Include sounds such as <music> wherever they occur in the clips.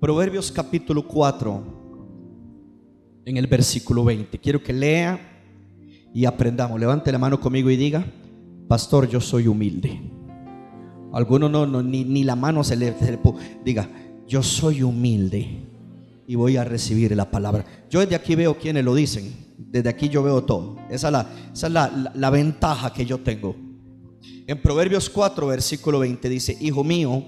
Proverbios capítulo 4, en el versículo 20. Quiero que lea y aprendamos. Levante la mano conmigo y diga, pastor, yo soy humilde. Alguno no, no ni, ni, la mano se le, se diga, yo soy humilde y voy a recibir la palabra. Yo desde aquí veo quienes lo dicen. Desde aquí yo veo todo. Esa es la, esa es la, la, la ventaja que yo tengo. En Proverbios 4, versículo 20 dice, Hijo mío,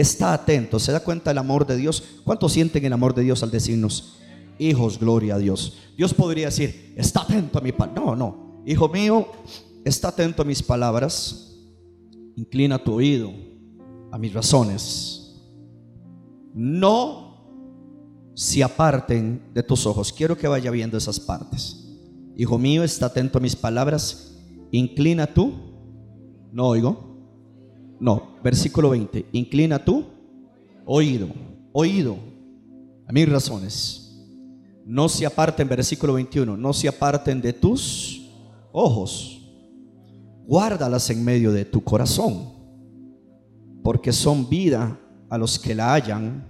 está atento. ¿Se da cuenta del amor de Dios? ¿Cuántos sienten el amor de Dios al decirnos, hijos, gloria a Dios? Dios podría decir, está atento a mi palabra. No, no. Hijo mío, está atento a mis palabras. Inclina tu oído a mis razones. No se aparten de tus ojos. Quiero que vaya viendo esas partes. Hijo mío, está atento a mis palabras. Inclina tú. No oigo. No, versículo 20. Inclina tú. Oído. Oído. A mis razones. No se aparten, versículo 21. No se aparten de tus ojos. Guárdalas en medio de tu corazón. Porque son vida a los que la hallan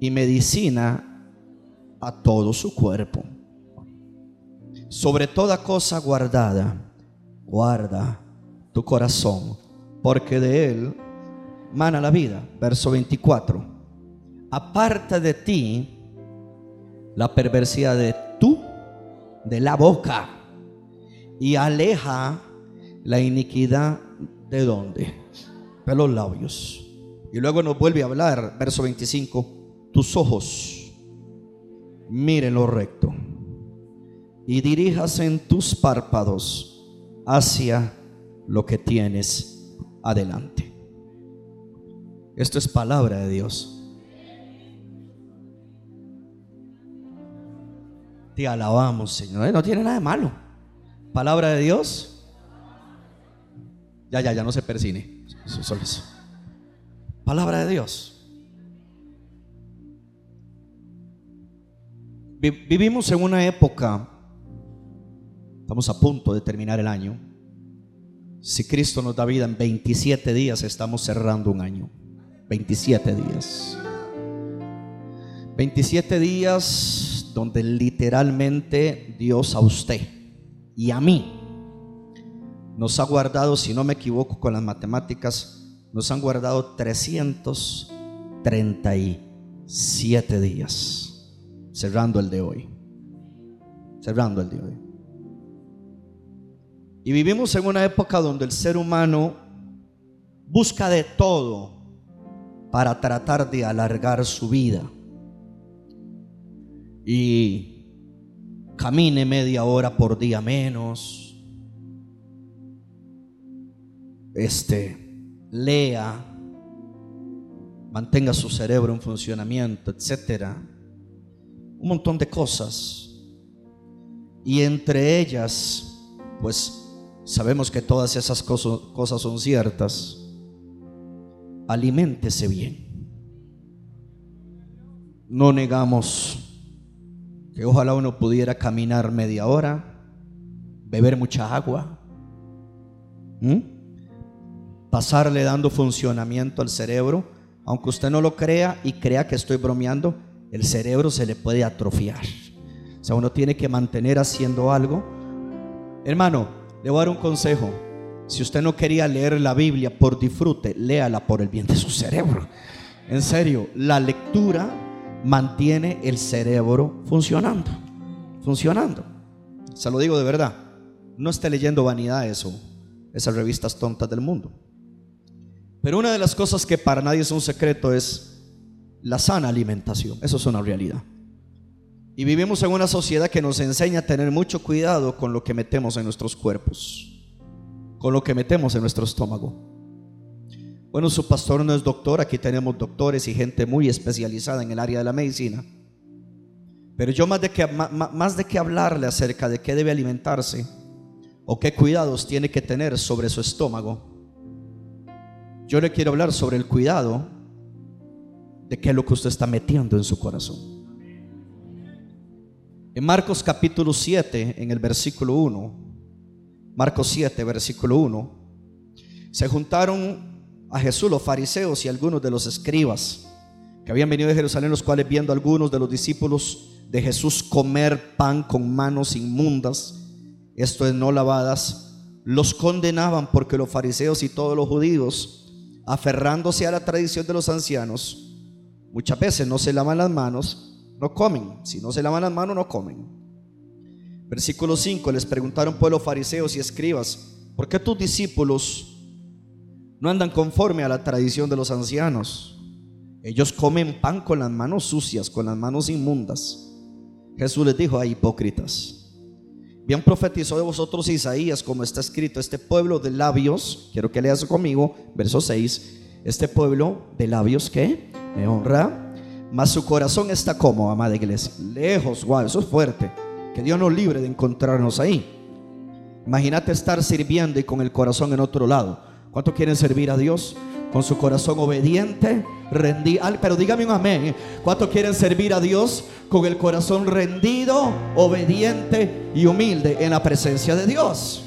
y medicina a todo su cuerpo. Sobre toda cosa guardada, guarda tu corazón, porque de él mana la vida. Verso 24. Aparta de ti la perversidad de tú, de la boca, y aleja la iniquidad de donde? De los labios. Y luego nos vuelve a hablar, verso 25 tus ojos miren lo recto y dirijas en tus párpados hacia lo que tienes adelante. Esto es palabra de Dios. Te alabamos, Señor. No tiene nada de malo. Palabra de Dios. Ya, ya, ya no se persine. Palabra de Dios. Vivimos en una época, estamos a punto de terminar el año. Si Cristo nos da vida en 27 días, estamos cerrando un año. 27 días. 27 días donde literalmente Dios a usted y a mí nos ha guardado, si no me equivoco con las matemáticas, nos han guardado 337 días cerrando el de hoy. Cerrando el de hoy. Y vivimos en una época donde el ser humano busca de todo para tratar de alargar su vida. Y camine media hora por día menos. Este, lea, mantenga su cerebro en funcionamiento, etcétera un montón de cosas. Y entre ellas, pues sabemos que todas esas cosas, son ciertas. Aliméntese bien. No negamos que ojalá uno pudiera caminar media hora, beber mucha agua, pasarle dando funcionamiento al cerebro, aunque usted no lo crea y crea que estoy bromeando, el cerebro se le puede atrofiar. O sea, uno tiene que mantener haciendo algo. Hermano, le voy a dar un consejo. Si usted no quería leer la Biblia por disfrute, léala por el bien de su cerebro. En serio, la lectura mantiene el cerebro funcionando. Funcionando. Se lo digo de verdad. No esté leyendo vanidades o esas revistas tontas del mundo. Pero una de las cosas que para nadie es un secreto es la sana alimentación. Eso es una realidad. Y vivimos en una sociedad que nos enseña a tener mucho cuidado con lo que metemos en nuestros cuerpos, con lo que metemos en nuestro estómago. Bueno, su pastor no es doctor, aquí tenemos doctores y gente muy especializada en el área de la medicina. Pero yo más de que, más de que hablarle acerca de qué debe alimentarse o qué cuidados tiene que tener sobre su estómago, yo le quiero hablar sobre el cuidado de qué es lo que usted está metiendo en su corazón. En Marcos capítulo 7, en el versículo 1, Marcos 7, versículo 1, se juntaron a Jesús los fariseos y algunos de los escribas que habían venido de Jerusalén, los cuales viendo algunos de los discípulos de Jesús comer pan con manos inmundas, esto es no lavadas, los condenaban porque los fariseos y todos los judíos, aferrándose a la tradición de los ancianos, muchas veces no se lavan las manos, no comen. Si no se lavan las manos, no comen. Versículo 5, les preguntaron pues los fariseos y escribas, ¿por qué tus discípulos no andan conforme a la tradición de los ancianos? Ellos comen pan con las manos sucias, con las manos inmundas. Jesús les dijo a hipócritas. Bien profetizó de vosotros Isaías, como está escrito, este pueblo de labios, quiero que leas conmigo, verso 6, este pueblo de labios que me honra, mas su corazón está como, amada iglesia, lejos, wow, eso es fuerte, que Dios nos libre de encontrarnos ahí. Imagínate estar sirviendo y con el corazón en otro lado. ¿Cuánto quieren servir a Dios? con su corazón obediente, rendido. Pero dígame un amén. ¿Cuántos quieren servir a Dios con el corazón rendido, obediente y humilde en la presencia de Dios?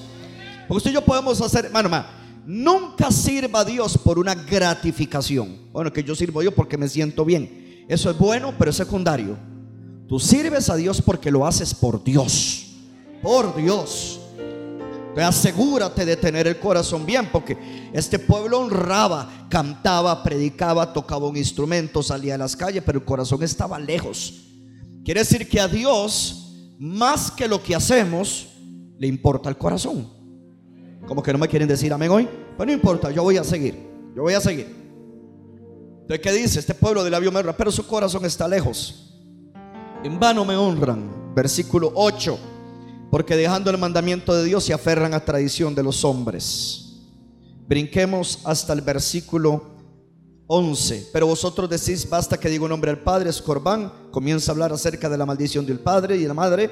Porque usted y yo podemos hacer, hermano, nunca sirva a Dios por una gratificación. Bueno, que yo sirvo a Dios porque me siento bien. Eso es bueno, pero es secundario. Tú sirves a Dios porque lo haces por Dios. Por Dios asegúrate de tener el corazón bien, porque este pueblo honraba, cantaba, predicaba, tocaba un instrumento, salía a las calles, pero el corazón estaba lejos. Quiere decir que a Dios, más que lo que hacemos, le importa el corazón. Como que no me quieren decir amén hoy, pues no importa, yo voy a seguir, yo voy a seguir. Entonces, ¿qué dice? Este pueblo de labio me honra, pero su corazón está lejos. En vano me honran. Versículo 8 porque dejando el mandamiento de Dios se aferran a tradición de los hombres. Brinquemos hasta el versículo 11. Pero vosotros decís, basta que diga un nombre al Padre, es Corbán. Comienza a hablar acerca de la maldición del Padre y de la Madre.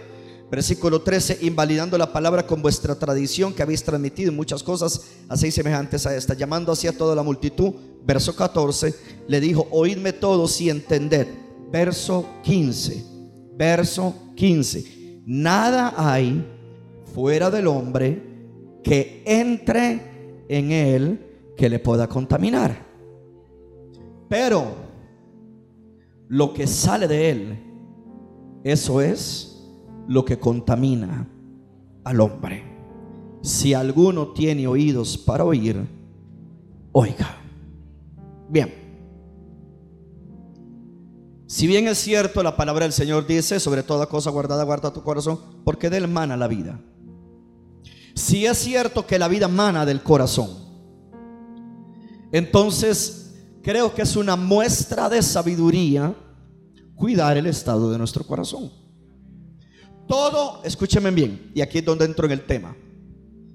Versículo 13, invalidando la palabra con vuestra tradición que habéis transmitido muchas cosas, hacéis semejantes a esta, llamando así a toda la multitud. Verso 14, le dijo, oídme todos y entended. Verso 15, verso 15 nada hay fuera del hombre que entre en él que le pueda contaminar. Pero lo que sale de él, eso es lo que contamina al hombre. Si alguno tiene oídos para oír, oiga. Bien. Si bien es cierto, la palabra del Señor dice, sobre toda cosa guardada, guarda tu corazón, porque de él mana la vida. Si es cierto que la vida mana del corazón, entonces creo que es una muestra de sabiduría cuidar el estado de nuestro corazón. Todo, escúcheme bien, y aquí es donde entro en el tema.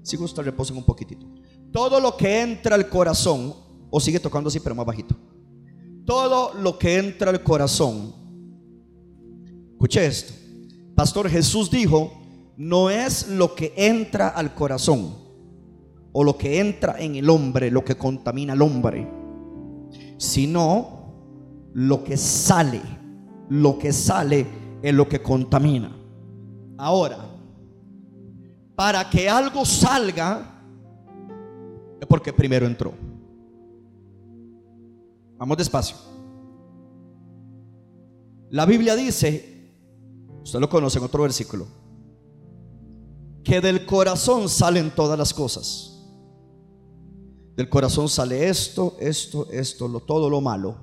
Si gusta, reposen un poquitito. Todo lo que entra al corazón, o sigue tocando así, pero más bajito todo lo que entra al corazón. Escuche esto. Pastor Jesús dijo, no es lo que entra al corazón o lo que entra en el hombre lo que contamina al hombre, sino lo que sale. Lo que sale es lo que contamina. Ahora, para que algo salga, es porque primero entró. Vamos despacio. La Biblia dice, usted lo conoce en otro versículo, que del corazón salen todas las cosas. Del corazón sale esto, esto, esto, todo lo malo.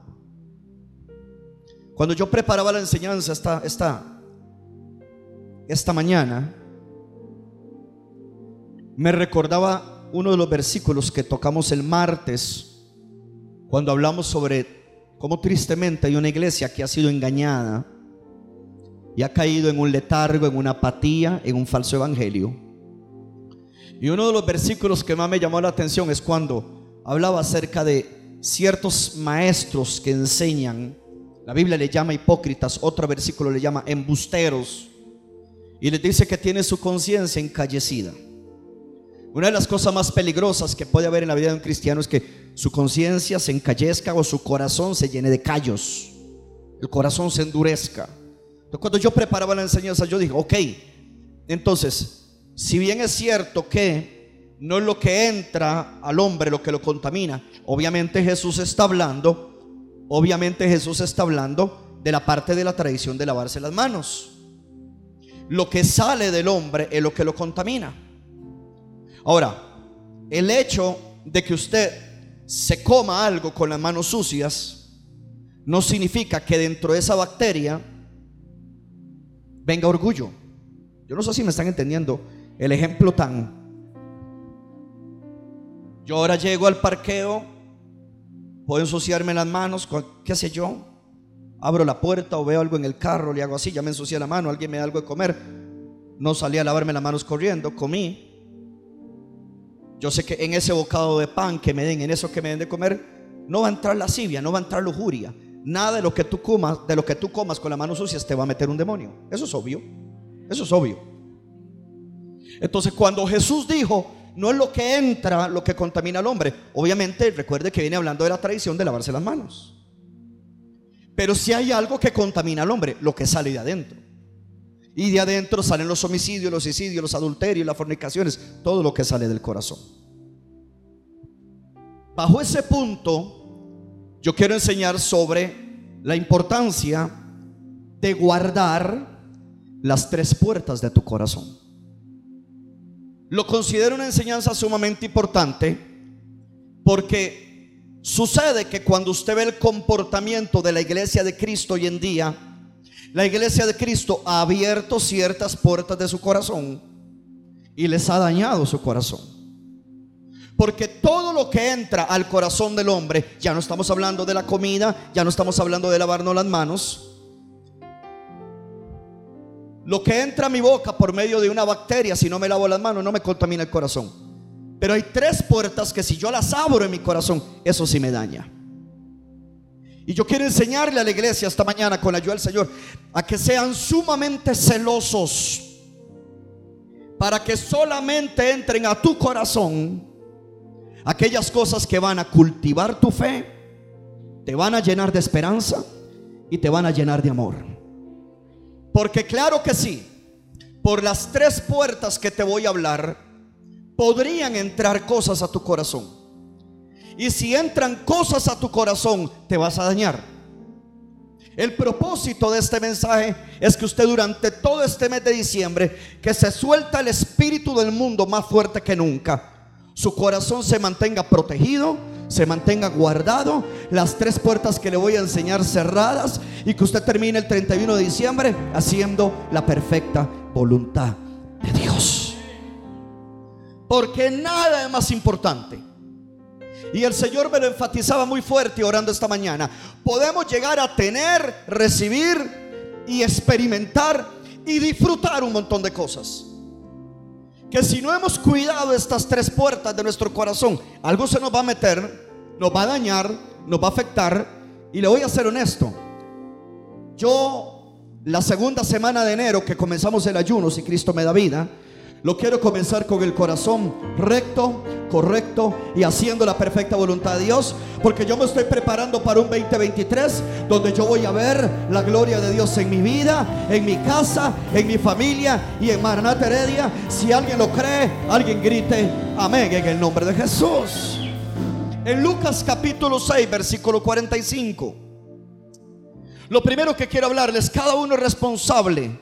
Cuando yo preparaba la enseñanza esta, esta, esta mañana, me recordaba uno de los versículos que tocamos el martes cuando hablamos sobre cómo tristemente hay una iglesia que ha sido engañada y ha caído en un letargo, en una apatía, en un falso evangelio. Y uno de los versículos que más me llamó la atención es cuando hablaba acerca de ciertos maestros que enseñan, la Biblia le llama hipócritas, otro versículo le llama embusteros, y les dice que tiene su conciencia encallecida. Una de las cosas más peligrosas que puede haber en la vida de un cristiano es que su conciencia se encallezca o su corazón se llene de callos. El corazón se endurezca. Entonces, cuando yo preparaba la enseñanza, yo dije, ok, entonces, si bien es cierto que no es lo que entra al hombre lo que lo contamina, obviamente Jesús está hablando Obviamente Jesús está hablando de la parte de la tradición de lavarse las manos. Lo que sale del hombre es lo que lo contamina. Ahora, el hecho de que usted se coma algo con las manos sucias no significa que dentro de esa bacteria venga orgullo. Yo no sé si me están entendiendo el ejemplo tan... Yo ahora llego al parqueo, puedo ensuciarme las manos, qué sé yo, abro la puerta o veo algo en el carro, le hago así, ya me ensucié la mano, alguien me da algo de comer, no salí a lavarme las manos corriendo, comí. Yo sé que en ese bocado de pan que me den, en eso que me den de comer, no va a entrar lascivia, no va a entrar lujuria. Nada de lo que tú comas, de lo que tú comas con las manos sucias te va a meter un demonio. Eso es obvio. Eso es obvio. Entonces, cuando Jesús dijo, no es lo que entra lo que contamina al hombre. Obviamente, recuerde que viene hablando de la tradición de lavarse las manos. Pero si hay algo que contamina al hombre, lo que sale de adentro. Y de adentro salen los homicidios, los suicidios, los adulterios, las fornicaciones, todo lo que sale del corazón. Bajo ese punto, yo quiero enseñar sobre la importancia de guardar las tres puertas de tu corazón. Lo considero una enseñanza sumamente importante porque sucede que cuando usted ve el comportamiento de la iglesia de Cristo hoy en día, la iglesia de Cristo ha abierto ciertas puertas de su corazón y les ha dañado su corazón. Porque todo lo que entra al corazón del hombre, ya no estamos hablando de la comida, ya no estamos hablando de lavarnos las manos, lo que entra a mi boca por medio de una bacteria, si no me lavo las manos, no me contamina el corazón. Pero hay tres puertas que si yo las abro en mi corazón, eso sí me daña. Y yo quiero enseñarle a la iglesia esta mañana con la ayuda del Señor a que sean sumamente celosos para que solamente entren a tu corazón aquellas cosas que van a cultivar tu fe, te van a llenar de esperanza y te van a llenar de amor. Porque claro que sí, por las tres puertas que te voy a hablar, podrían entrar cosas a tu corazón. Y si entran cosas a tu corazón, te vas a dañar. El propósito de este mensaje es que usted durante todo este mes de diciembre, que se suelta el espíritu del mundo más fuerte que nunca, su corazón se mantenga protegido, se mantenga guardado, las tres puertas que le voy a enseñar cerradas y que usted termine el 31 de diciembre haciendo la perfecta voluntad. Porque nada es más importante. Y el Señor me lo enfatizaba muy fuerte orando esta mañana. Podemos llegar a tener, recibir y experimentar y disfrutar un montón de cosas que si no hemos cuidado estas tres puertas de nuestro corazón, algo se nos va a meter, nos va a dañar, nos va a afectar. Y le voy a ser honesto. Yo, la segunda semana de enero que comenzamos el ayuno, si Cristo me da vida, lo quiero comenzar con el corazón recto, correcto y haciendo la perfecta voluntad de Dios. Porque yo me estoy preparando para un 2023 donde yo voy a ver la gloria de Dios en mi vida, en mi casa, en mi familia y en Maranata Heredia. Si alguien lo cree, alguien grite amén en el nombre de Jesús. En Lucas capítulo 6, versículo 45. Lo primero que quiero hablarles, cada uno es responsable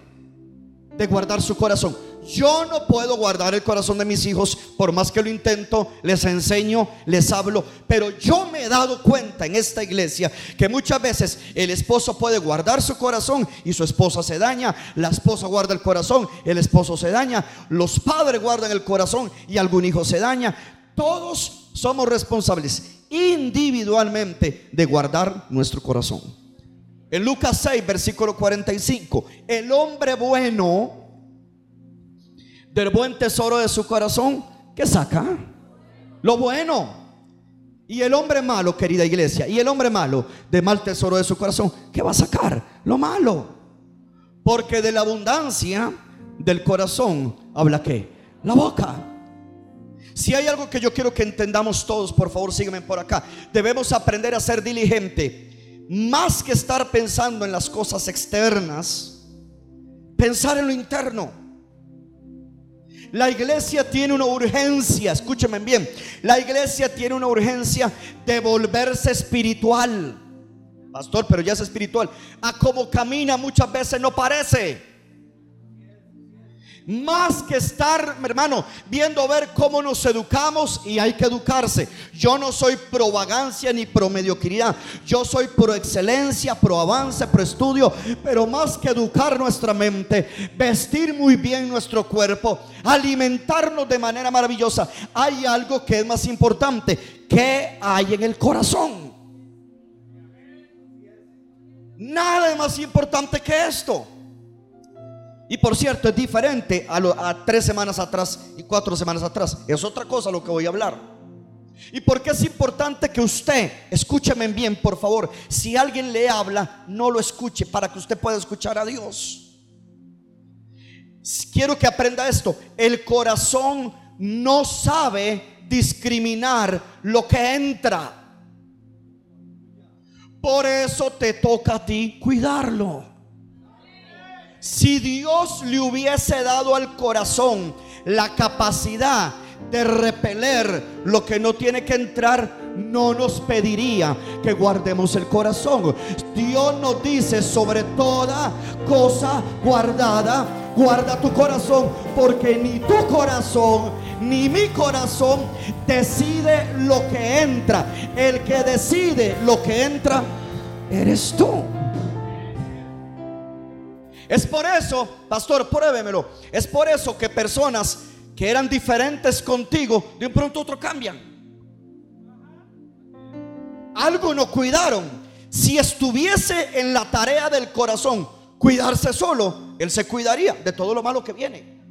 de guardar su corazón. Yo no puedo guardar el corazón de mis hijos, por más que lo intento, les enseño, les hablo, pero yo me he dado cuenta en esta iglesia que muchas veces el esposo puede guardar su corazón y su esposa se daña, la esposa guarda el corazón, el esposo se daña, los padres guardan el corazón y algún hijo se daña. Todos somos responsables individualmente de guardar nuestro corazón. En Lucas 6, versículo 45, el hombre bueno del buen tesoro de su corazón, ¿qué saca? Lo bueno. Y el hombre malo, querida iglesia, y el hombre malo de mal tesoro de su corazón, ¿qué va a sacar? Lo malo. Porque de la abundancia del corazón habla qué? La boca. Si hay algo que yo quiero que entendamos todos, por favor sígueme por acá. Debemos aprender a ser diligente. Más que estar pensando en las cosas externas, pensar en lo interno. La iglesia tiene una urgencia, escúcheme bien, la iglesia tiene una urgencia de volverse espiritual. Pastor, pero ya es espiritual. A como camina muchas veces no parece. Más que estar, hermano, viendo ver cómo nos educamos y hay que educarse. Yo no soy pro vagancia ni pro mediocridad. Yo soy pro excelencia, pro avance, pro estudio. Pero más que educar nuestra mente, vestir muy bien nuestro cuerpo, alimentarnos de manera maravillosa, hay algo que es más importante. ¿Qué hay en el corazón? Nada es más importante que esto. Y por cierto, es diferente a, tres semanas atrás y cuatro semanas atrás. Es otra cosa lo que voy a hablar. ¿Y por qué es importante que usted, escúcheme bien, por favor, si alguien le habla, no lo escuche para que usted pueda escuchar a Dios? Quiero que aprenda esto. El corazón no sabe discriminar lo que entra. Por eso te toca a ti cuidarlo. Si Dios le hubiese dado al corazón la capacidad de repeler lo que no tiene que entrar, no nos pediría que guardemos el corazón. Dios nos dice sobre toda cosa guardada, guarda tu corazón, porque ni tu corazón ni mi corazón decide lo que entra. El que decide lo que entra, eres tú. Es por eso, pastor, pruébemelo. Es por eso que personas que eran diferentes contigo, de un pronto otro cambian. Algo no cuidaron. Si estuviese en la tarea del corazón cuidarse solo, él se cuidaría de todo lo malo que viene.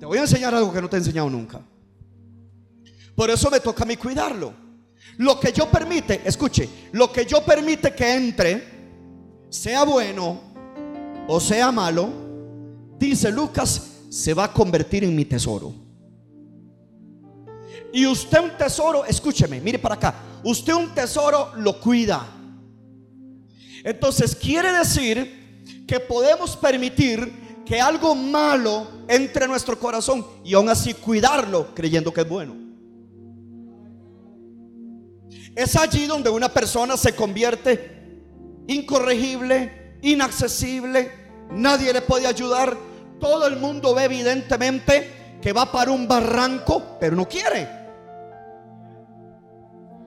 Te voy a enseñar algo que no te he enseñado nunca. Por eso me toca a mí cuidarlo. Lo que yo permite, escuche, lo que yo permite que entre sea bueno o sea malo, dice Lucas, se va a convertir en mi tesoro. Y usted un tesoro, escúcheme, mire para acá, usted un tesoro lo cuida. Entonces quiere decir que podemos permitir que algo malo entre en nuestro corazón y aún así cuidarlo creyendo que es bueno. Es allí donde una persona se convierte incorregible, inaccesible, nadie le puede ayudar. Todo el mundo ve evidentemente que va para un barranco, pero no quiere.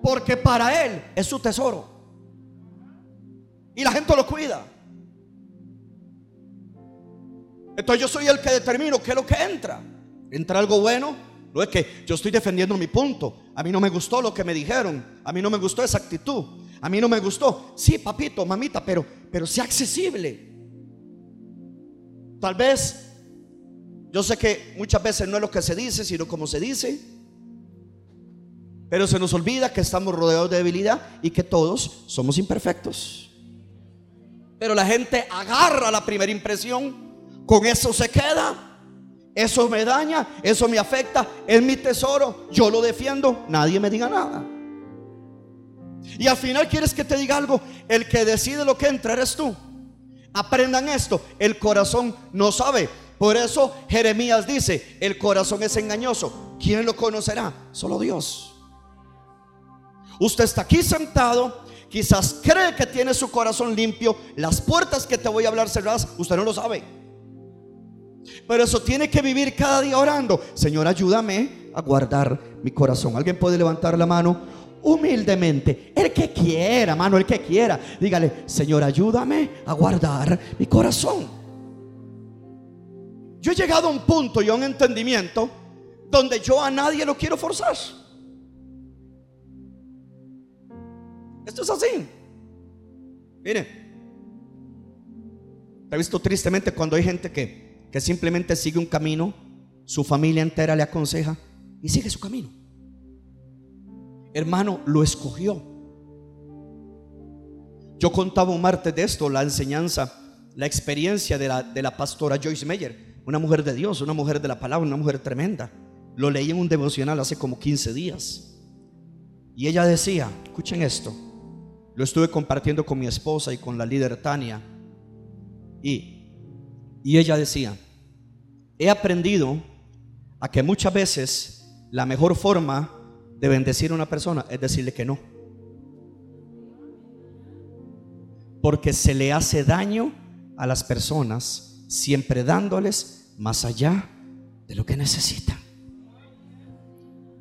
Porque para él es su tesoro. Y la gente lo cuida. Entonces yo soy el que determino qué es lo que entra. Entra algo bueno. No es que yo estoy defendiendo mi punto. A mí no me gustó lo que me dijeron. A mí no me gustó esa actitud. A mí no me gustó. Sí, papito, mamita, pero, pero sea accesible. Tal vez, yo sé que muchas veces no es lo que se dice, sino como se dice. Pero se nos olvida que estamos rodeados de debilidad y que todos somos imperfectos. Pero la gente agarra la primera impresión, con eso se queda. Eso me daña, eso me afecta, es mi tesoro, yo lo defiendo, nadie me diga nada. Y al final quieres que te diga algo, el que decide lo que entra eres tú. Aprendan esto, el corazón no sabe. Por eso Jeremías dice, el corazón es engañoso. ¿Quién lo conocerá? Solo Dios. Usted está aquí sentado, quizás cree que tiene su corazón limpio, las puertas que te voy a hablar cerradas, usted no lo sabe. Pero eso tiene que vivir cada día orando. Señor, ayúdame a guardar mi corazón. ¿Alguien puede levantar la mano? Humildemente, el que quiera, mano, el que quiera, dígale, Señor, ayúdame a guardar mi corazón. Yo he llegado a un punto y a un entendimiento donde yo a nadie lo quiero forzar. Esto es así. Mire, he visto tristemente cuando hay gente que, que simplemente sigue un camino, su familia entera le aconseja y sigue su camino hermano, lo escogió. Yo contaba un martes de esto, la enseñanza, la experiencia de la, de la pastora Joyce Meyer, una mujer de Dios, una mujer de la palabra, una mujer tremenda. Lo leí en un devocional hace como 15 días. Y ella decía, escuchen esto, lo estuve compartiendo con mi esposa y con la líder Tania. Y, y ella decía, he aprendido a que muchas veces la mejor forma de bendecir a una persona es decirle que no. porque se le hace daño a las personas, siempre dándoles más allá de lo que necesitan.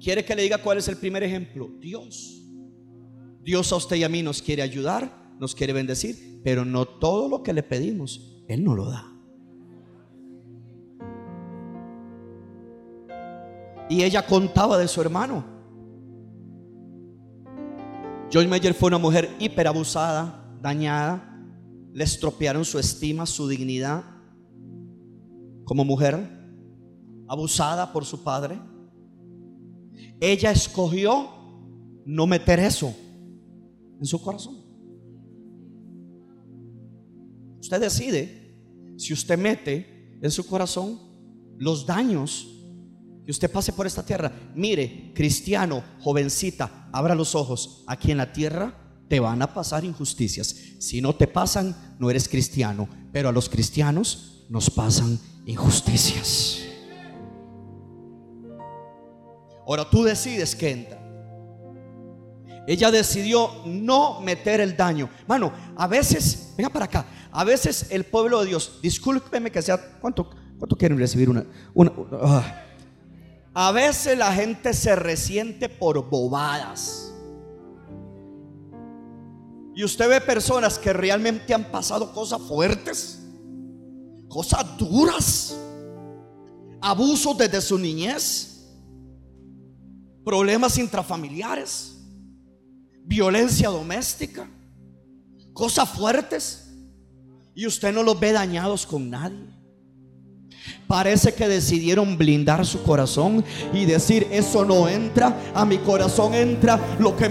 ¿Quiere que le diga cuál es el primer ejemplo? Dios. Dios a usted y a mí nos quiere ayudar, nos quiere bendecir, pero no todo lo que le pedimos, Él no lo da. Y ella contaba de su hermano. Joy Meyer fue una mujer hiperabusada, dañada. Le estropearon su estima, su dignidad como mujer, abusada por su padre. Ella escogió no meter eso en su corazón. Usted decide si usted mete en su corazón los daños que usted pase por esta tierra. Mire, cristiano, jovencita, abra los ojos. Aquí en la tierra te van a pasar injusticias. Si no te pasan, no eres cristiano. Pero a los cristianos nos pasan injusticias. Ahora tú decides que entra. Ella decidió no meter el daño. Mano, a veces, venga para acá, a veces el pueblo de Dios, discúlpeme que sea, ¿cuánto, cuánto quieren recibir una? una, ah. A veces la gente se resiente por bobadas. Y usted ve personas que realmente han pasado cosas fuertes, cosas duras, abusos desde su niñez, problemas intrafamiliares, violencia doméstica, cosas fuertes, y usted no los ve dañados con nadie. Parece que decidieron blindar su corazón y decir, eso no entra, a mi corazón entra lo que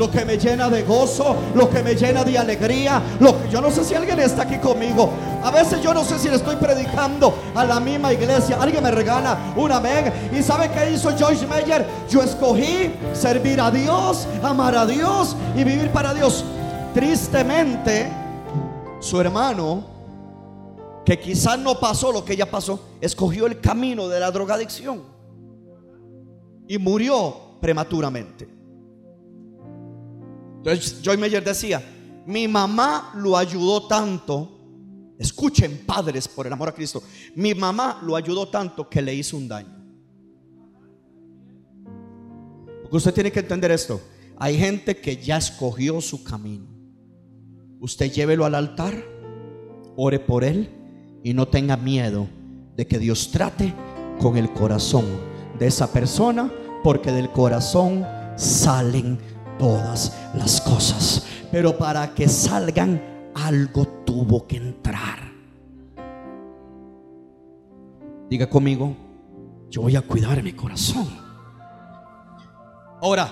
lo que me llena de gozo, lo que me llena de alegría. Lo que, yo no sé si alguien está aquí conmigo. A veces yo no sé si le estoy predicando a la misma iglesia. Alguien me regala un amén. ¿Y sabe qué hizo Joyce Meyer? Yo escogí servir a Dios, amar a Dios y vivir para Dios. Tristemente, su hermano que quizás no pasó lo que ella pasó, escogió el camino de la drogadicción y murió prematuramente. Entonces Joy Meyer decía, mi mamá lo ayudó tanto, escuchen padres por el amor a Cristo, mi mamá lo ayudó tanto que le hizo un daño. Porque usted tiene que entender esto, hay gente que ya escogió su camino. Usted llévelo al altar, ore por él y no tenga miedo de que Dios trate con el corazón de esa persona, porque del corazón salen todas las cosas. Pero para que salgan, algo tuvo que entrar. Diga conmigo, yo voy a cuidar mi corazón. Ahora,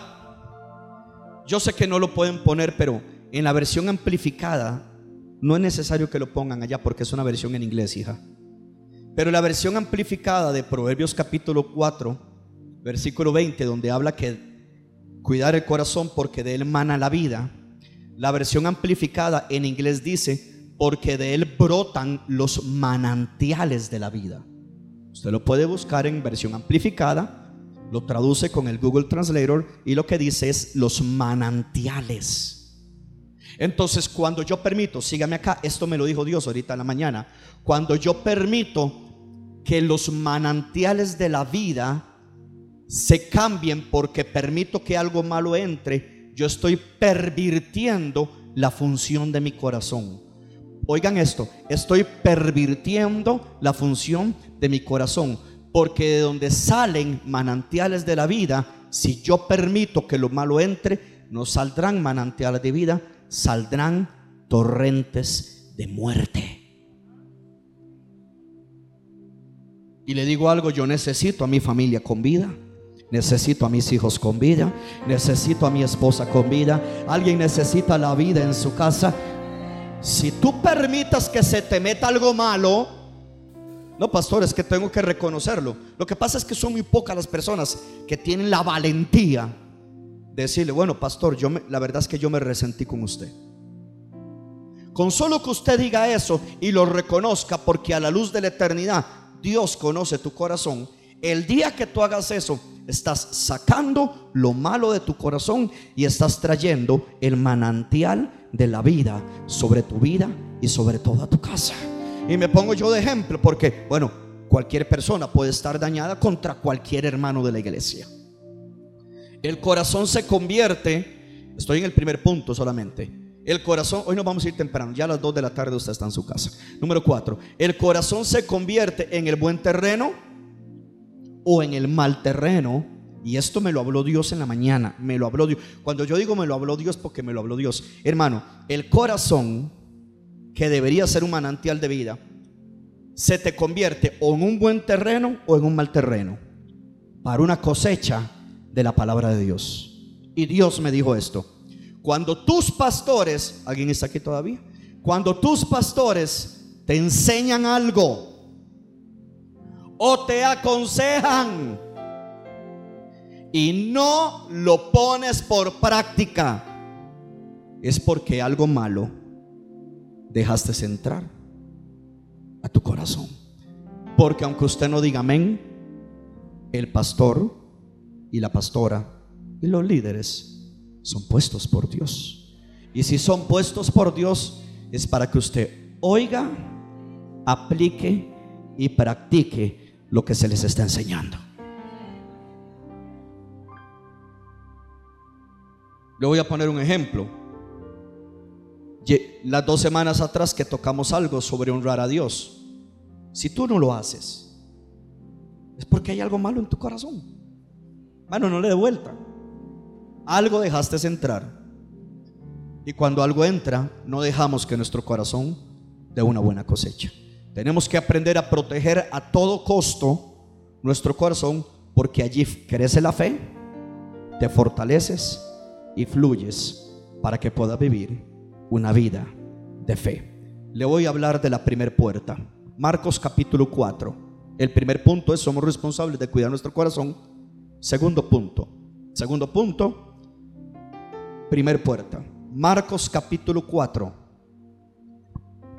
yo sé que no lo pueden poner, pero en la versión amplificada no es necesario que lo pongan allá porque es una versión en inglés, hija. Pero la versión amplificada de Proverbios capítulo 4, versículo 20, donde habla que cuidar el corazón porque de él mana la vida. La versión amplificada en inglés dice, porque de él brotan los manantiales de la vida. Usted lo puede buscar en versión amplificada, lo traduce con el Google Translator y lo que dice es los manantiales. Entonces, cuando yo permito, sígame acá, esto me lo dijo Dios ahorita en la mañana, cuando yo permito que los manantiales de la vida se cambien porque permito que algo malo entre, yo estoy pervirtiendo la función de mi corazón. Oigan esto, estoy pervirtiendo la función de mi corazón, porque de donde salen manantiales de la vida, si yo permito que lo malo entre, no saldrán manantiales de vida, saldrán torrentes de muerte. Y le digo algo, yo necesito a mi familia con vida. Necesito a mis hijos con vida. Necesito a mi esposa con vida. Alguien necesita la vida en su casa. Si tú permitas que se te meta algo malo, no, pastor, es que tengo que reconocerlo. Lo que pasa es que son muy pocas las personas que tienen la valentía decirle, bueno, pastor, yo la verdad es que yo me resentí con usted. Con solo que usted diga eso y lo reconozca, porque a la luz de la eternidad Dios conoce tu corazón, el día que tú hagas eso, Estás sacando lo malo de tu corazón y estás trayendo el manantial de la vida sobre tu vida y sobre toda tu casa. Y me pongo yo de ejemplo porque, bueno, cualquier persona puede estar dañada contra cualquier hermano de la iglesia. El corazón se convierte, estoy en el primer punto solamente. El corazón, hoy nos vamos a ir temprano, ya a las 2 de la tarde usted está en su casa. Número 4, el corazón se convierte en el buen terreno o en el mal terreno. Y esto me lo habló Dios en la mañana, me lo habló Dios. Cuando yo digo me lo habló Dios, porque me lo habló Dios. Hermano, el corazón, que debería ser un manantial de vida, se te convierte o en un buen terreno o en un mal terreno para una cosecha de la palabra de Dios. Y Dios me dijo esto, cuando tus pastores, ¿alguien está aquí todavía? Cuando tus pastores te enseñan algo o te aconsejan y no lo pones por práctica, es porque algo malo dejaste entrar a tu corazón. Porque aunque usted no diga amén, el pastor y la pastora y los líderes son puestos por Dios. Y si son puestos por Dios, es para que usted oiga, aplique y practique lo que se les está enseñando. Le voy a poner un ejemplo. Las dos semanas atrás que tocamos algo sobre honrar a Dios. Si tú no lo haces, es porque hay algo malo en tu corazón. Mano, no le dé vuelta. Algo dejaste entrar. Y cuando algo entra, no dejamos que nuestro corazón dé una buena cosecha. Tenemos que aprender a proteger a todo costo nuestro corazón porque allí crece la fe, te fortaleces y fluyes para que puedas vivir una vida de fe. Le voy a hablar de la primera puerta. Marcos capítulo 4. El primer punto es somos responsables de cuidar nuestro corazón. Segundo punto. Segundo punto. Primer puerta. Marcos capítulo 4.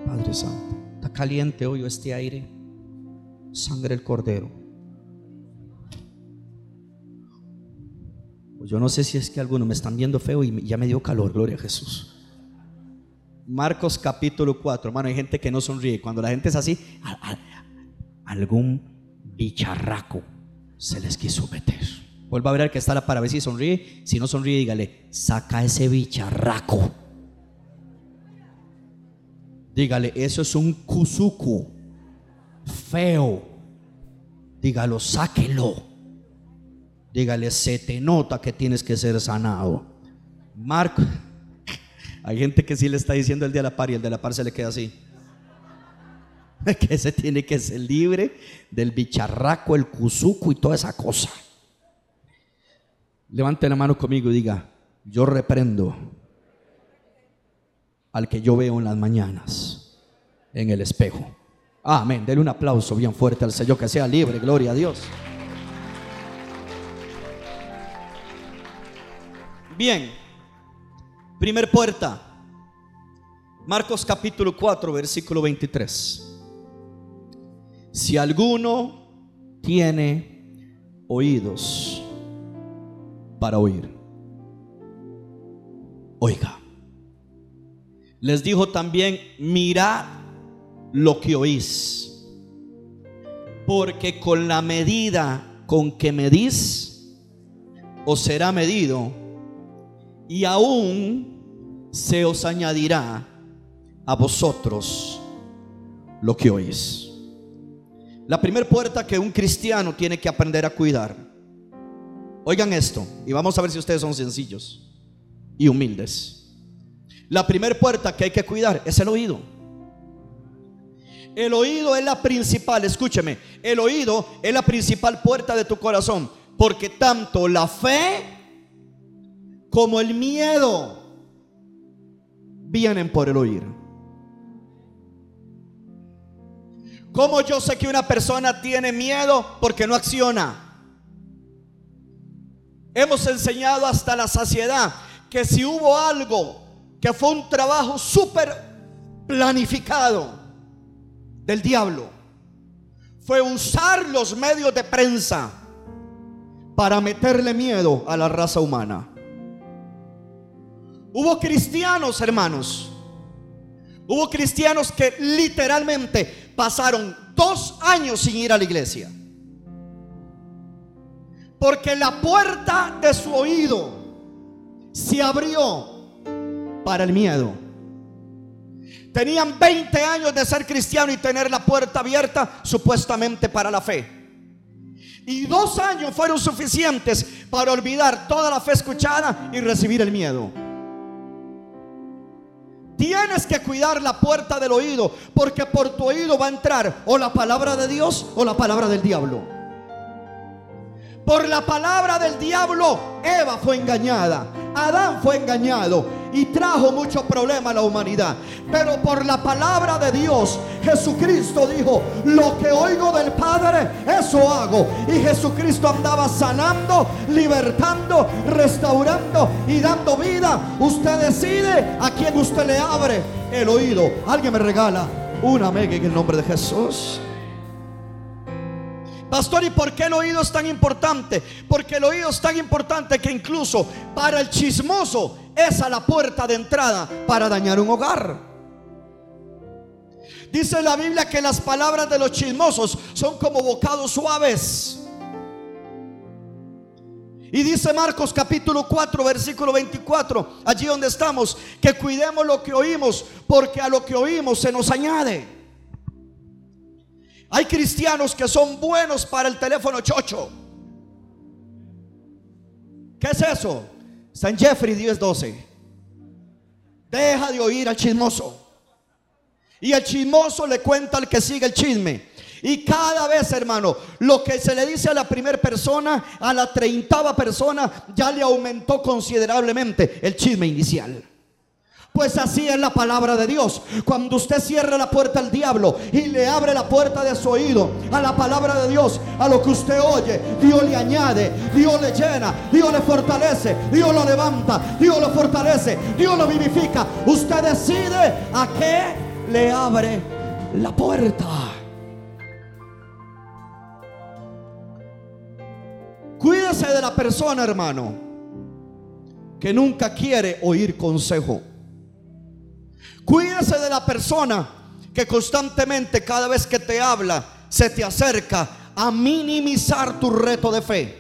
Padre Santo. Está caliente hoy este aire. Sangre el cordero. Pues yo no sé si es que algunos me están viendo feo y ya me dio calor, gloria a Jesús. Marcos capítulo 4, hermano, hay gente que no sonríe. Cuando la gente es así, algún bicharraco se les quiso meter. Vuelva a ver al que está la para ver si sonríe. Si no sonríe, dígale, saca ese bicharraco. Dígale, eso es un kuzuku feo. Dígalo, sáquelo. Dígale, se te nota que tienes que ser sanado. Marcos <laughs> hay gente que sí le está diciendo el de la par y el de la par se le queda así. <laughs> Que se tiene que ser libre del bicharraco, el cuzuco y toda esa cosa. Levante la mano conmigo y diga, yo reprendo al que yo veo en las mañanas en el espejo. Amén. Denle un aplauso bien fuerte al Señor, que sea libre, gloria a Dios. Bien, Primer puerta. Marcos capítulo 4, versículo 23. Si alguno tiene oídos para oír, oiga. Les dijo también, mirad lo que oís, porque con la medida con que medís, os será medido y aún se os añadirá a vosotros lo que oís. La primera puerta que un cristiano tiene que aprender a cuidar. Oigan esto, y vamos a ver si ustedes son sencillos y humildes. La primera puerta que hay que cuidar es el oído. El oído es la principal, escúcheme, el oído es la principal puerta de tu corazón, porque tanto la fe como el miedo vienen por el oír. ¿Cómo yo sé que una persona tiene miedo? Porque no acciona. Hemos enseñado hasta la saciedad que si hubo algo que fue un trabajo súper planificado del diablo, fue usar los medios de prensa para meterle miedo a la raza humana. Hubo cristianos, hermanos. Hubo cristianos que literalmente pasaron dos años sin ir a la iglesia. Porque la puerta de su oído se abrió para el miedo. Tenían 20 años de ser cristiano y tener la puerta abierta supuestamente para la fe. Y dos años fueron suficientes para olvidar toda la fe escuchada y recibir el miedo. Tienes que cuidar la puerta del oído porque por tu oído va a entrar o la palabra de Dios o la palabra del diablo. Por la palabra del diablo, Eva fue engañada. Adán fue engañado y trajo mucho problema a la humanidad. Pero por la palabra de Dios, Jesucristo dijo, lo que oigo del Padre, eso hago. Y Jesucristo andaba sanando, libertando, restaurando y dando vida. Usted decide a quién usted le abre el oído. Alguien me regala una mega en el nombre de Jesús. Pastor, ¿y por qué el oído es tan importante? Porque el oído es tan importante que incluso para el chismoso es a la puerta de entrada para dañar un hogar. Dice la Biblia que las palabras de los chismosos son como bocados suaves. Y dice Marcos capítulo 4, versículo 24, allí donde estamos, que cuidemos lo que oímos, porque a lo que oímos se nos añade. Hay cristianos que son buenos para el teléfono chocho. ¿Qué es eso? San Jeffrey 10:12. Deja de oír al chismoso. Y el chismoso le cuenta al que sigue el chisme. Y cada vez, hermano, lo que se le dice a la primera persona, a la treintava persona, ya le aumentó considerablemente el chisme inicial. Pues así es la palabra de Dios. Cuando usted cierra la puerta al diablo y le abre la puerta de su oído a la palabra de Dios, a lo que usted oye, Dios le añade, Dios le llena, Dios le fortalece, Dios lo levanta, Dios lo fortalece, Dios lo vivifica. Usted decide a qué le abre la puerta. Cuídese de la persona, hermano, que nunca quiere oír consejo. Cuídese de la persona que constantemente cada vez que te habla se te acerca a minimizar tu reto de fe.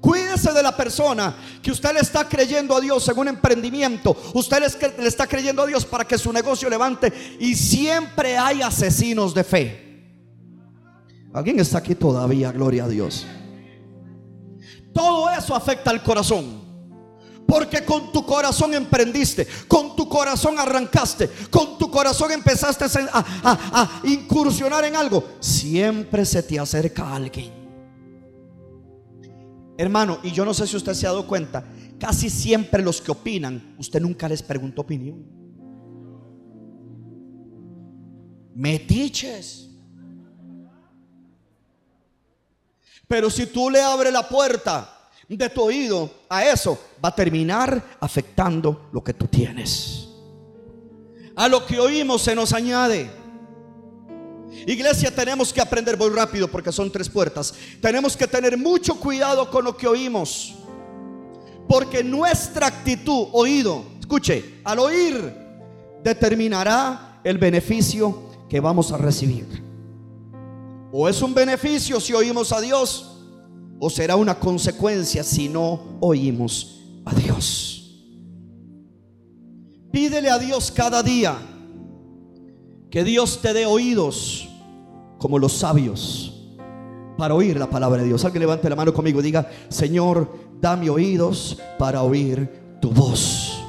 Cuídese de la persona que usted le está creyendo a Dios en un emprendimiento. Usted le está creyendo a Dios para que su negocio levante. Y siempre hay asesinos de fe. ¿Alguien está aquí todavía? Gloria a Dios. Todo eso afecta al corazón. Porque con tu corazón emprendiste, con tu corazón arrancaste, con tu corazón empezaste a, incursionar en algo. Siempre se te acerca alguien. Hermano, y yo no sé si usted se ha dado cuenta, casi siempre los que opinan, usted nunca les preguntó opinión. Metiches. Pero si tú le abres la puerta de tu oído a eso, va a terminar afectando lo que tú tienes. A lo que oímos se nos añade. Iglesia, tenemos que aprender, voy rápido porque son tres puertas. Tenemos que tener mucho cuidado con lo que oímos. Porque nuestra actitud, oído, escuche, al oír, determinará el beneficio que vamos a recibir. O es un beneficio si oímos a Dios o será una consecuencia si no oímos a Dios. Pídele a Dios cada día que Dios te dé oídos como los sabios para oír la palabra de Dios. Alguien levante la mano conmigo y diga, Señor, dame oídos para oír tu voz.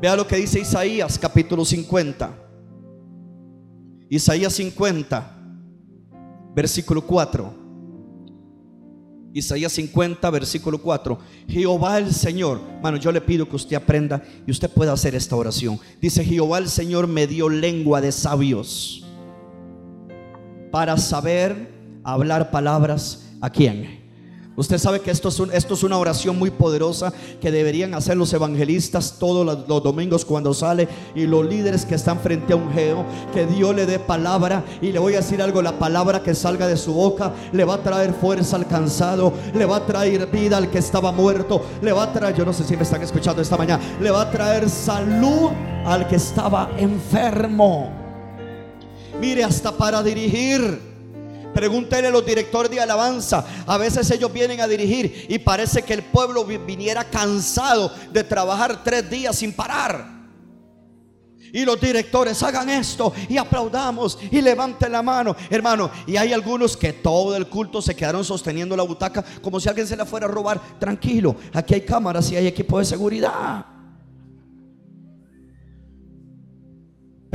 Vea lo que dice Isaías capítulo 50. Isaías 50, versículo 4. Isaías 50, versículo 4. Jehová el Señor, mano, yo le pido que usted aprenda y usted pueda hacer esta oración. Dice, Jehová el Señor me dio lengua de sabios para saber hablar palabras a quién. Usted sabe que esto es, esto es, una oración muy poderosa que deberían hacer los evangelistas todos los, los, domingos cuando sale y los líderes que están frente a un geo, que Dios le dé palabra y le voy a decir algo, la palabra que salga de su boca le va a traer fuerza al cansado, le va a traer vida al que estaba muerto, le va a traer, yo no sé si me están escuchando esta mañana, le va a traer salud al que estaba enfermo. Mire, hasta para dirigir Pregúntele a los directores de alabanza. A veces ellos vienen a dirigir y parece que el pueblo viniera cansado de trabajar tres días sin parar. Y los directores hagan esto y aplaudamos y levanten la mano, hermano. Y hay algunos que todo el culto se quedaron sosteniendo la butaca como si alguien se la fuera a robar. Tranquilo, aquí hay cámaras y hay equipo de seguridad.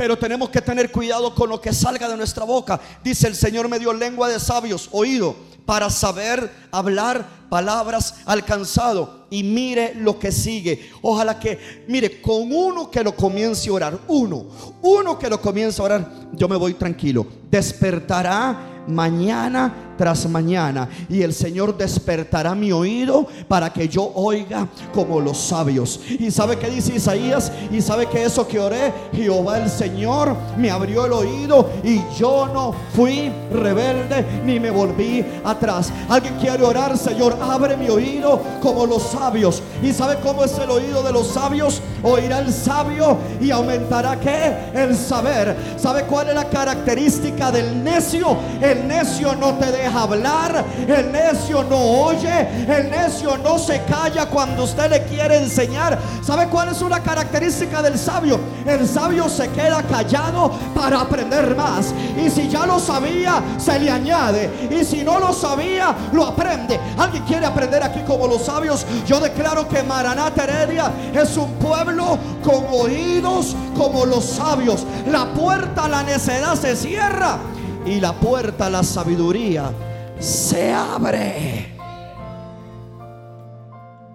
Pero tenemos que tener cuidado con lo que salga de nuestra boca. Dice el Señor me dio lengua de sabios, oído, para saber hablar palabras alcanzado. Y mire lo que sigue. Ojalá que, mire, con uno que lo comience a orar, uno, uno que lo comience a orar, yo me voy tranquilo. Despertará mañana tras mañana. Y el Señor despertará mi oído para que yo oiga como los sabios. ¿Y sabe que dice Isaías? ¿Y sabe que eso que oré? Jehová el Señor me abrió el oído y yo no fui rebelde ni me volví atrás. Alguien quiere orar, Señor, abre mi oído como los sabios. ¿Y sabe cómo es el oído de los sabios? Oirá el sabio y aumentará que el saber. ¿Sabe cuál es la característica del necio? El necio no te deja hablar, el necio no oye, el necio no se calla cuando usted le quiere enseñar. ¿Sabe cuál es una característica del sabio? El sabio se queda callado para aprender más. Y si ya lo sabía, se le añade. Y si no lo sabía, lo aprende. ¿Alguien quiere aprender aquí como los sabios? Yo declaro que Maraná Heredia es un pueblo con oídos como los sabios. La puerta a la necedad se cierra y la puerta a la sabiduría se abre.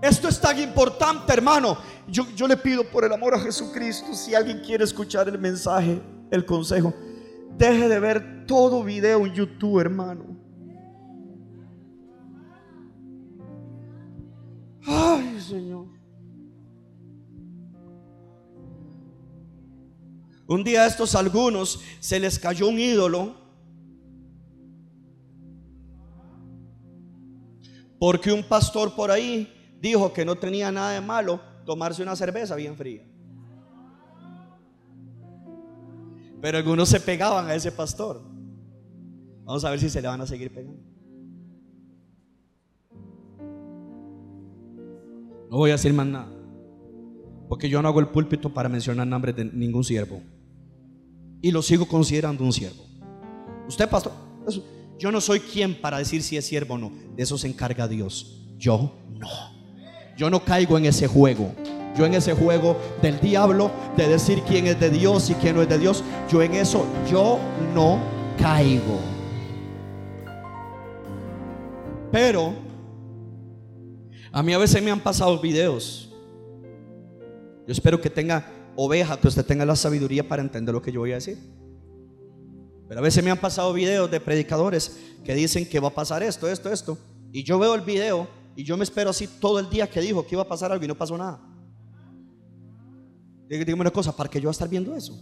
Esto es tan importante, hermano. Yo, yo, le pido por el amor a Jesucristo, si alguien quiere escuchar el mensaje, el consejo, deje de ver todo video en YouTube, hermano. Ay, Señor. Un día a estos algunos se les cayó un ídolo Porque un pastor por ahí dijo que no tenía nada de malo tomarse una cerveza bien fría. Pero algunos se pegaban a ese pastor. Vamos a ver si se le van a seguir pegando. No voy a decir más nada. Porque yo no hago el púlpito para mencionar nombres de ningún siervo. Y lo sigo considerando un siervo. Usted, pastor, yo no soy quien para decir si es siervo o no. De eso se encarga Dios. Yo no. Yo no caigo en ese juego. Yo en ese juego del diablo de decir quién es de Dios y quién no es de Dios. Yo en eso yo no caigo. Pero a mí a veces me han pasado videos. Yo espero que tenga oveja, que usted tenga la sabiduría para entender lo que yo voy a decir. Pero a veces me han pasado videos de predicadores que dicen que va a pasar esto, esto, esto. Y yo veo el video y yo me espero así todo el día que dijo que iba a pasar algo y no pasó nada. Dígame una cosa, ¿para qué yo voy a estar viendo eso?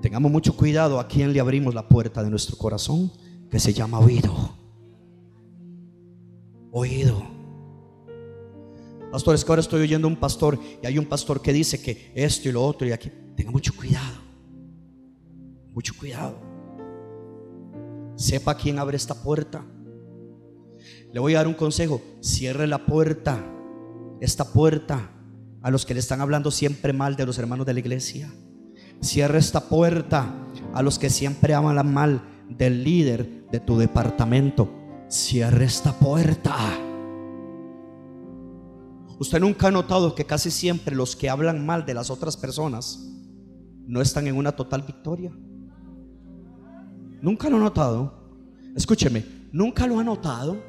Tengamos mucho cuidado a quien le abrimos la puerta de nuestro corazón, que se llama oído. Oído. Pastores, que ahora estoy oyendo un pastor y hay un pastor que dice que esto y lo otro y aquí. Tenga mucho cuidado. Mucho cuidado. Sepa quién abre esta puerta. Le voy a dar un consejo. Cierre la puerta. Esta puerta a los que le están hablando siempre mal de los hermanos de la iglesia. Cierre esta puerta a los que siempre hablan mal del líder de tu departamento. Cierre esta puerta Usted nunca ha notado que casi siempre los que hablan mal de las otras personas no están en una total victoria. Nunca lo ha notado. Escúcheme, nunca lo ha notado.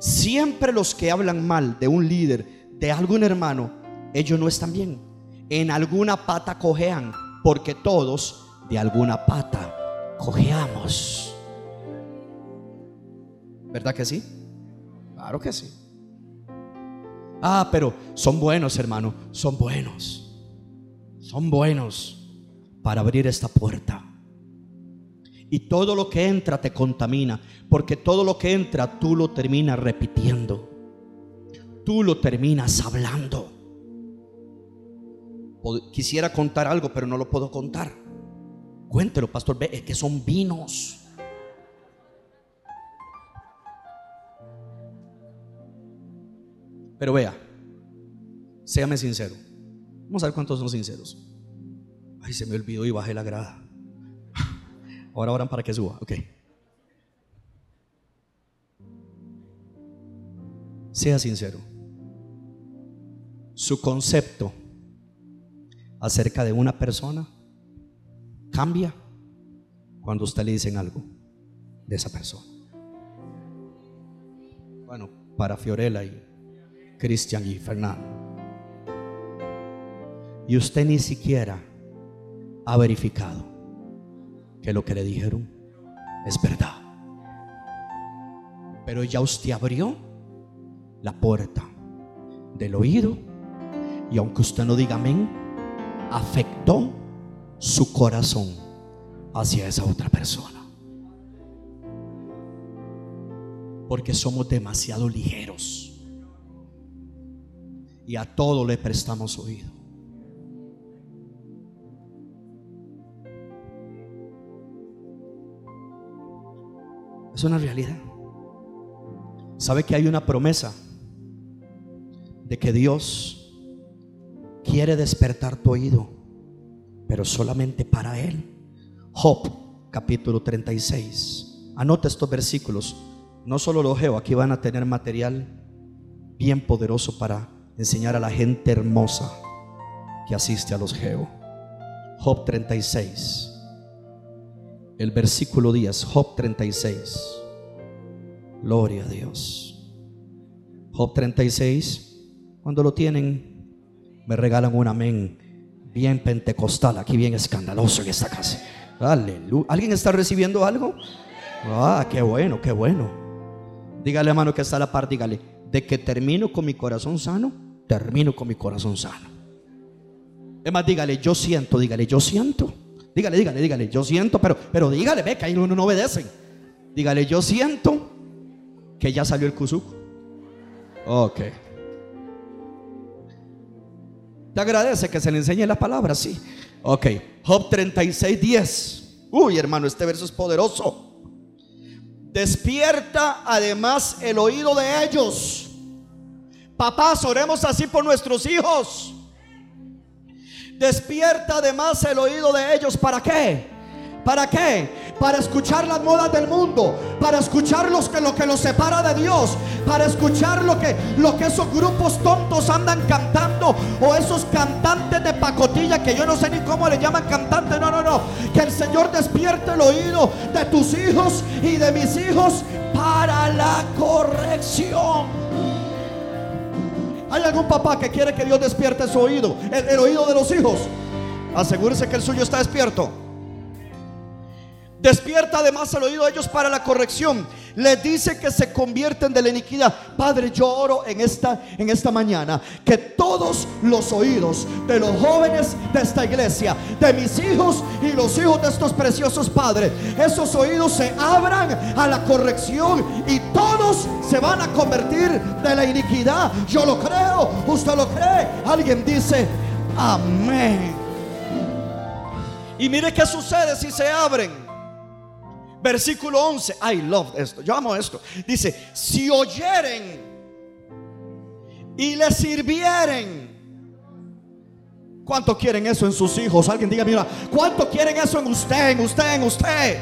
Siempre los que hablan mal de un líder, de algún hermano, ellos no están bien. En alguna pata cojean. porque todos de alguna pata cojeamos. ¿Verdad que sí? Claro que sí. Ah, pero son buenos, hermano, son buenos. Son buenos para abrir esta puerta. Y todo lo que entra te contamina, porque todo lo que entra tú lo terminas repitiendo. Tú lo terminas hablando. Quisiera contar algo, pero no lo puedo contar. Cuéntelo, pastor. Es que son vinos. Pero vea, séame sincero. Vamos a ver cuántos son sinceros. Ay, se me olvidó y bajé la grada. <laughs> Ahora oran para que suba. Ok. Sea sincero. Su concepto acerca de una persona cambia cuando usted le dicen algo de esa persona. Bueno, para Fiorella y Cristian y Fernando. Y usted ni siquiera ha verificado que lo que le dijeron es verdad. Pero ya usted abrió la puerta del oído y aunque usted no diga amén, afectó su corazón hacia esa otra persona. Porque somos demasiado ligeros y a todo le prestamos oído. Es una realidad. ¿Sabe que hay una promesa de que Dios quiere despertar tu oído, pero solamente para Él? Job, capítulo 36. Anota estos versículos. No solo lo geo, aquí van a tener material bien poderoso para enseñar a la gente hermosa que asiste a los Geo. Job 36, el versículo 10, Job 36. Gloria a Dios. Job 36, cuando lo tienen, me regalan un amén bien pentecostal, aquí bien escandaloso en esta casa. Aleluya. ¿Alguien está recibiendo algo? Ah, qué bueno, qué bueno. Dígale, hermano, que está a la par, dígale, de que termino con mi corazón sano termino con mi corazón sano. Es más, dígale, yo siento, dígale, yo siento. Dígale, dígale, dígale, yo siento, pero, pero dígale, ve que ahí uno no obedece. Dígale, yo siento que ya salió el cuzuco. Ok. Te agradece que se le enseñe la palabra, sí. Ok. Job 36, 10. Uy, hermano, este verso es poderoso. Despierta además el oído de ellos Papás, oremos así por nuestros hijos. Despierta además el oído de ellos. ¿Para qué? ¿Para qué? Para escuchar las modas del mundo, para escuchar los que, lo que los separa de Dios, para escuchar lo que, que esos grupos tontos andan cantando o esos cantantes de pacotilla que yo no sé ni cómo le llaman cantantes. No, no, no. Que el Señor despierte el oído de tus hijos y de mis hijos para la corrección. ¿Hay algún papá que quiere que Dios despierte su oído? El, oído de los hijos. Asegúrese que el suyo está despierto. Despierta además el oído de ellos para la corrección. Les dice que se convierten de la iniquidad. Padre, yo oro en esta, en esta mañana que todos los oídos de los jóvenes de esta iglesia, de mis hijos y los hijos de estos preciosos padres, esos oídos se abran a la corrección y todos se van a convertir de la iniquidad. Yo lo creo, usted lo cree. Alguien dice, amén. Y mire qué sucede si se abren. Versículo 11. I love esto. Yo amo esto. Dice, si oyeren y le sirvieren. ¿Cuánto quieren eso en sus hijos? Alguien diga, mira, ¿cuánto quieren eso en usted, en usted, en usted?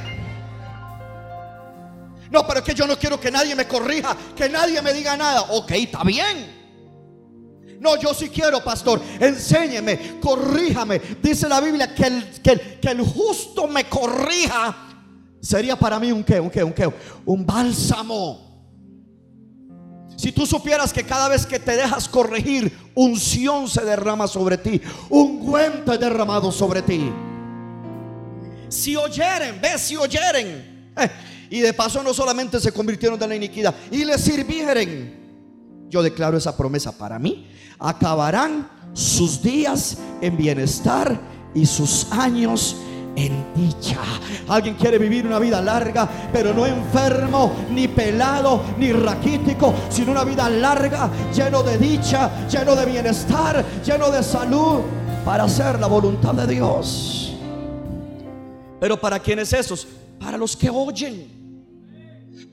No, pero es que yo no quiero que nadie me corrija, que nadie me diga nada. Ok, está bien. No, yo sí quiero, pastor. Enséñeme, corríjame. Dice la Biblia que el, que, que el justo me corrija sería para mí un qué, un qué, un qué, un bálsamo. Si tú supieras que cada vez que te dejas corregir, unción se derrama sobre ti, un es derramado sobre ti. si oyeren, ve, si oyeren. Eh, y de paso no solamente se convirtieron de la iniquidad, y le sirvieren. Yo declaro esa promesa para mí. Acabarán sus días en bienestar y sus años en dicha. Alguien quiere vivir una vida larga, pero no enfermo, ni pelado, ni raquítico, sino una vida larga, lleno de dicha, lleno de bienestar, lleno de salud, para hacer la voluntad de Dios. Pero ¿para quiénes esos? Para los que oyen.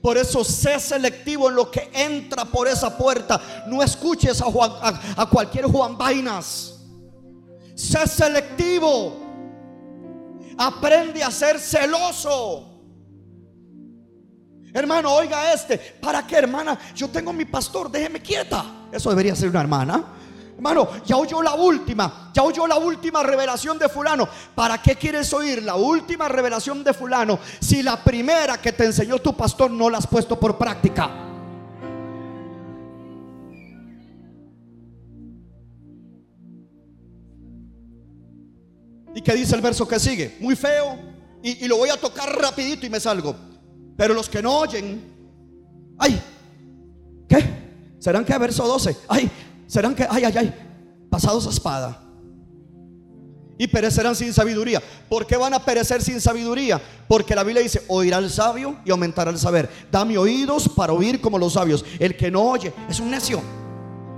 Por eso sé selectivo en lo que entra por esa puerta. No escuches a, Juan, a, a cualquier Juan Vainas. Sé selectivo. Aprende a ser celoso. Hermano, oiga este. ¿Para qué, hermana? Yo tengo mi pastor, déjeme quieta. Eso debería ser una hermana. Hermano, ya oyó la última, ya oyó la última revelación de fulano. ¿Para qué quieres oír la última revelación de fulano si la primera que te enseñó tu pastor no la has puesto por práctica? ¿Y qué dice el verso que sigue? Muy feo. Y, lo voy a tocar rapidito y me salgo. Pero los que no oyen, ay, ¿qué? ¿Serán que verso 12? Ay, serán que, ay, ay, ay, pasados a espada. Y perecerán sin sabiduría. ¿Por qué van a perecer sin sabiduría? Porque la Biblia dice, oirá el sabio y aumentará el saber. Dame oídos para oír como los sabios. El que no oye es un necio.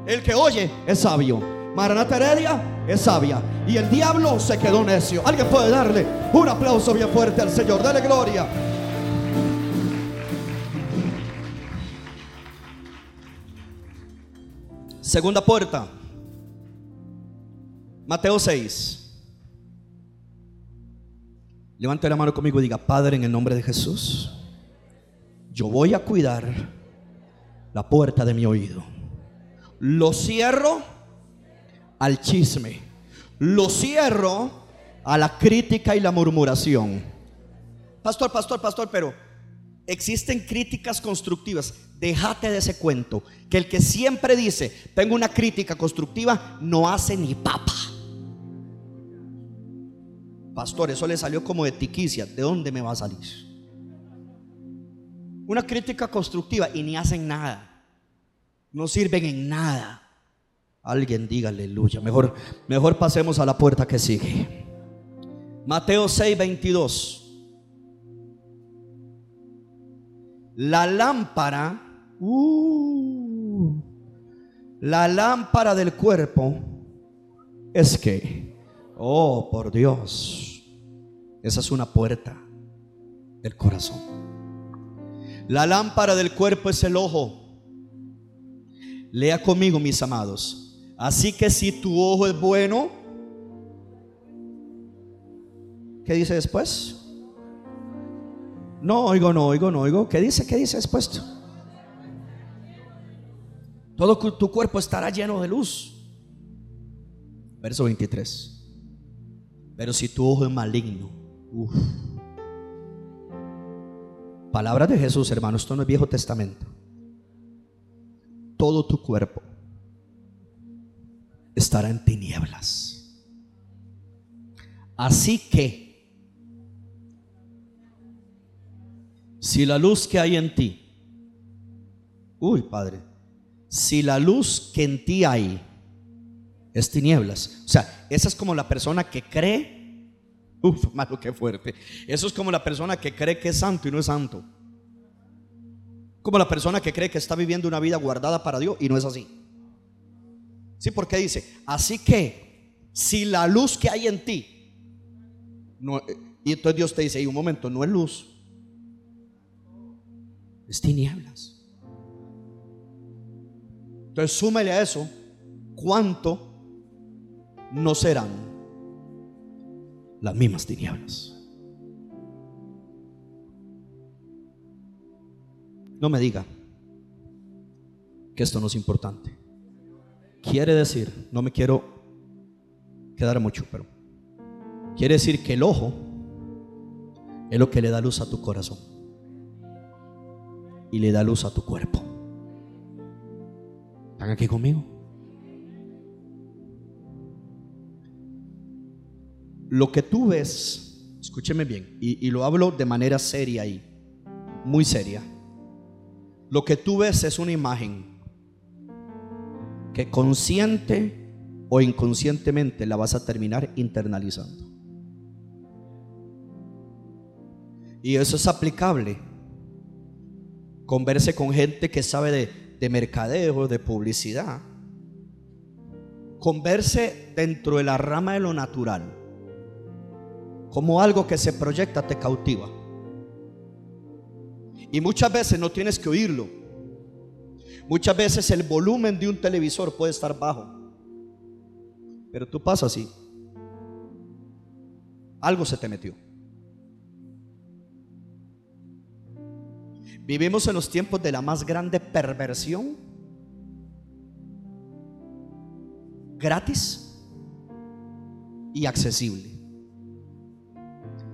El que oye es sabio. Maranata Heredia es sabia. Y el diablo se quedó necio. Alguien puede darle un aplauso bien fuerte al Señor. Dale gloria. Segunda puerta. Mateo 6. Levante la mano conmigo y diga, Padre, en el nombre de Jesús, yo voy a cuidar la puerta de mi oído. Lo cierro al chisme. Lo cierro a la crítica y la murmuración. Pastor, pastor, pastor, pero existen críticas constructivas. Déjate de ese cuento. Que el que siempre dice, tengo una crítica constructiva, no hace ni papa. Pastor, eso le salió como de tiquicia. ¿De dónde me va a salir? Una crítica constructiva y ni hacen nada. No sirven en nada. Alguien diga aleluya. Mejor, mejor pasemos a la puerta que sigue. Mateo 6, 22. La lámpara, uh, la lámpara del cuerpo es que, oh por Dios, esa es una puerta del corazón. La lámpara del cuerpo es el ojo. Lea conmigo, mis amados. Así que si tu ojo es bueno, ¿qué dice después? No oigo, no oigo, no oigo. ¿Qué dice? ¿Qué dice después? Todo tu cuerpo estará lleno de luz. Verso 23. Pero si tu ojo es maligno, Palabras de Jesús, hermano, esto no es Viejo Testamento. Todo tu cuerpo estará en tinieblas. Así que, si la luz que hay en ti, uy Padre, si la luz que en ti hay es tinieblas, o sea, esa es como la persona que cree, uf, <laughs> malo que fuerte, eso es como la persona que cree que es santo y no es santo. Como la persona que cree que está viviendo una vida guardada para Dios y no es así. Sí, porque dice, así que si la luz que hay en ti, no, y entonces Dios te dice, y un momento, no es luz, es tinieblas. Entonces súmele a eso, ¿cuánto no serán las mismas tinieblas? No me diga que esto no es importante. Quiere decir, no me quiero quedar mucho, pero quiere decir que el ojo es lo que le da luz a tu corazón y le da luz a tu cuerpo. ¿Están aquí conmigo? Lo que tú ves escúcheme bien, y, y lo hablo de manera seria ahí, muy seria. Lo que tú ves es una imagen que consciente o inconscientemente la vas a terminar internalizando. Y eso es aplicable. Converse con gente que sabe de, de mercadeo, de publicidad. Converse dentro de la rama de lo natural. Como algo que se proyecta te cautiva. Y muchas veces no tienes que oírlo. Muchas veces el volumen de un televisor puede estar bajo. Pero tú pasas así. Algo se te metió. Vivimos en los tiempos de la más grande perversión. Gratis y accesible.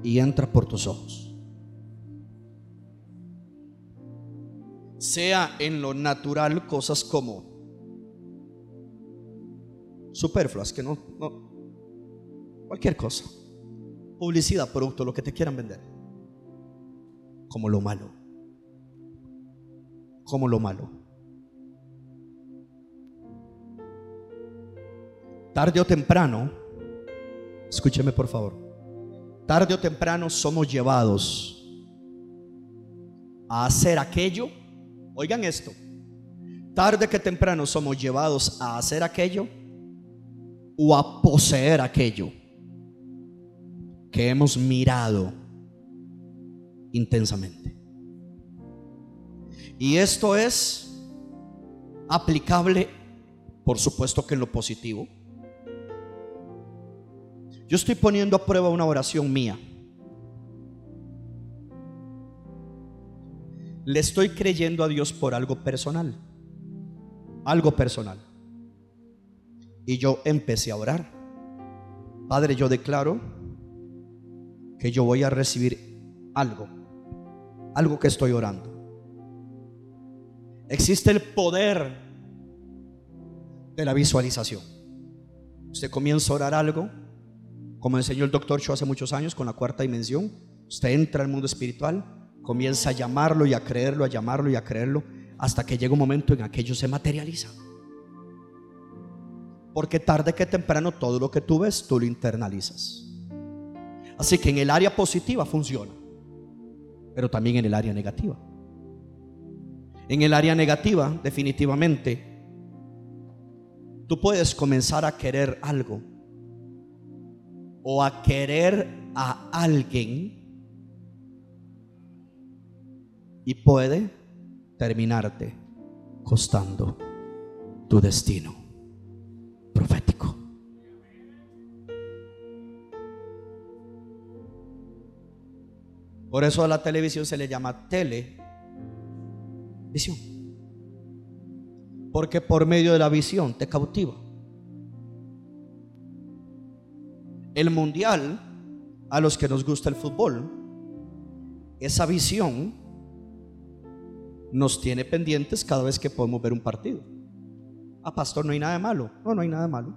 Y entra por tus ojos. Sea en lo natural cosas como superfluas, que no, no cualquier cosa. Publicidad, producto, lo que te quieran vender. Como lo malo como lo malo. Tarde o temprano, escúcheme por favor, tarde o temprano somos llevados a hacer aquello, oigan esto, tarde que temprano somos llevados a hacer aquello o a poseer aquello que hemos mirado intensamente. Y esto es aplicable, por supuesto que en lo positivo. Yo estoy poniendo a prueba una oración mía. Le estoy creyendo a Dios por algo personal. Algo personal. Y yo empecé a orar. Padre, yo declaro que yo voy a recibir algo. Algo que estoy orando. Existe el poder de la visualización. Usted comienza a orar algo, como enseñó el doctor Cho hace muchos años con la cuarta dimensión. Usted entra al mundo espiritual, comienza a llamarlo y a creerlo, a llamarlo y a creerlo, hasta que llega un momento en aquello se materializa. Porque tarde que temprano todo lo que tú ves, tú lo internalizas. Así que en el área positiva funciona, pero también en el área negativa. En el área negativa, definitivamente, tú puedes comenzar a querer algo o a querer a alguien y puede terminarte costando tu destino profético. Por eso a la televisión se le llama tele Visión. Porque por medio de la visión te cautiva. El mundial, a los que nos gusta el fútbol, esa visión nos tiene pendientes cada vez que podemos ver un partido. Ah, pastor, no hay nada de malo. No, no hay nada de malo.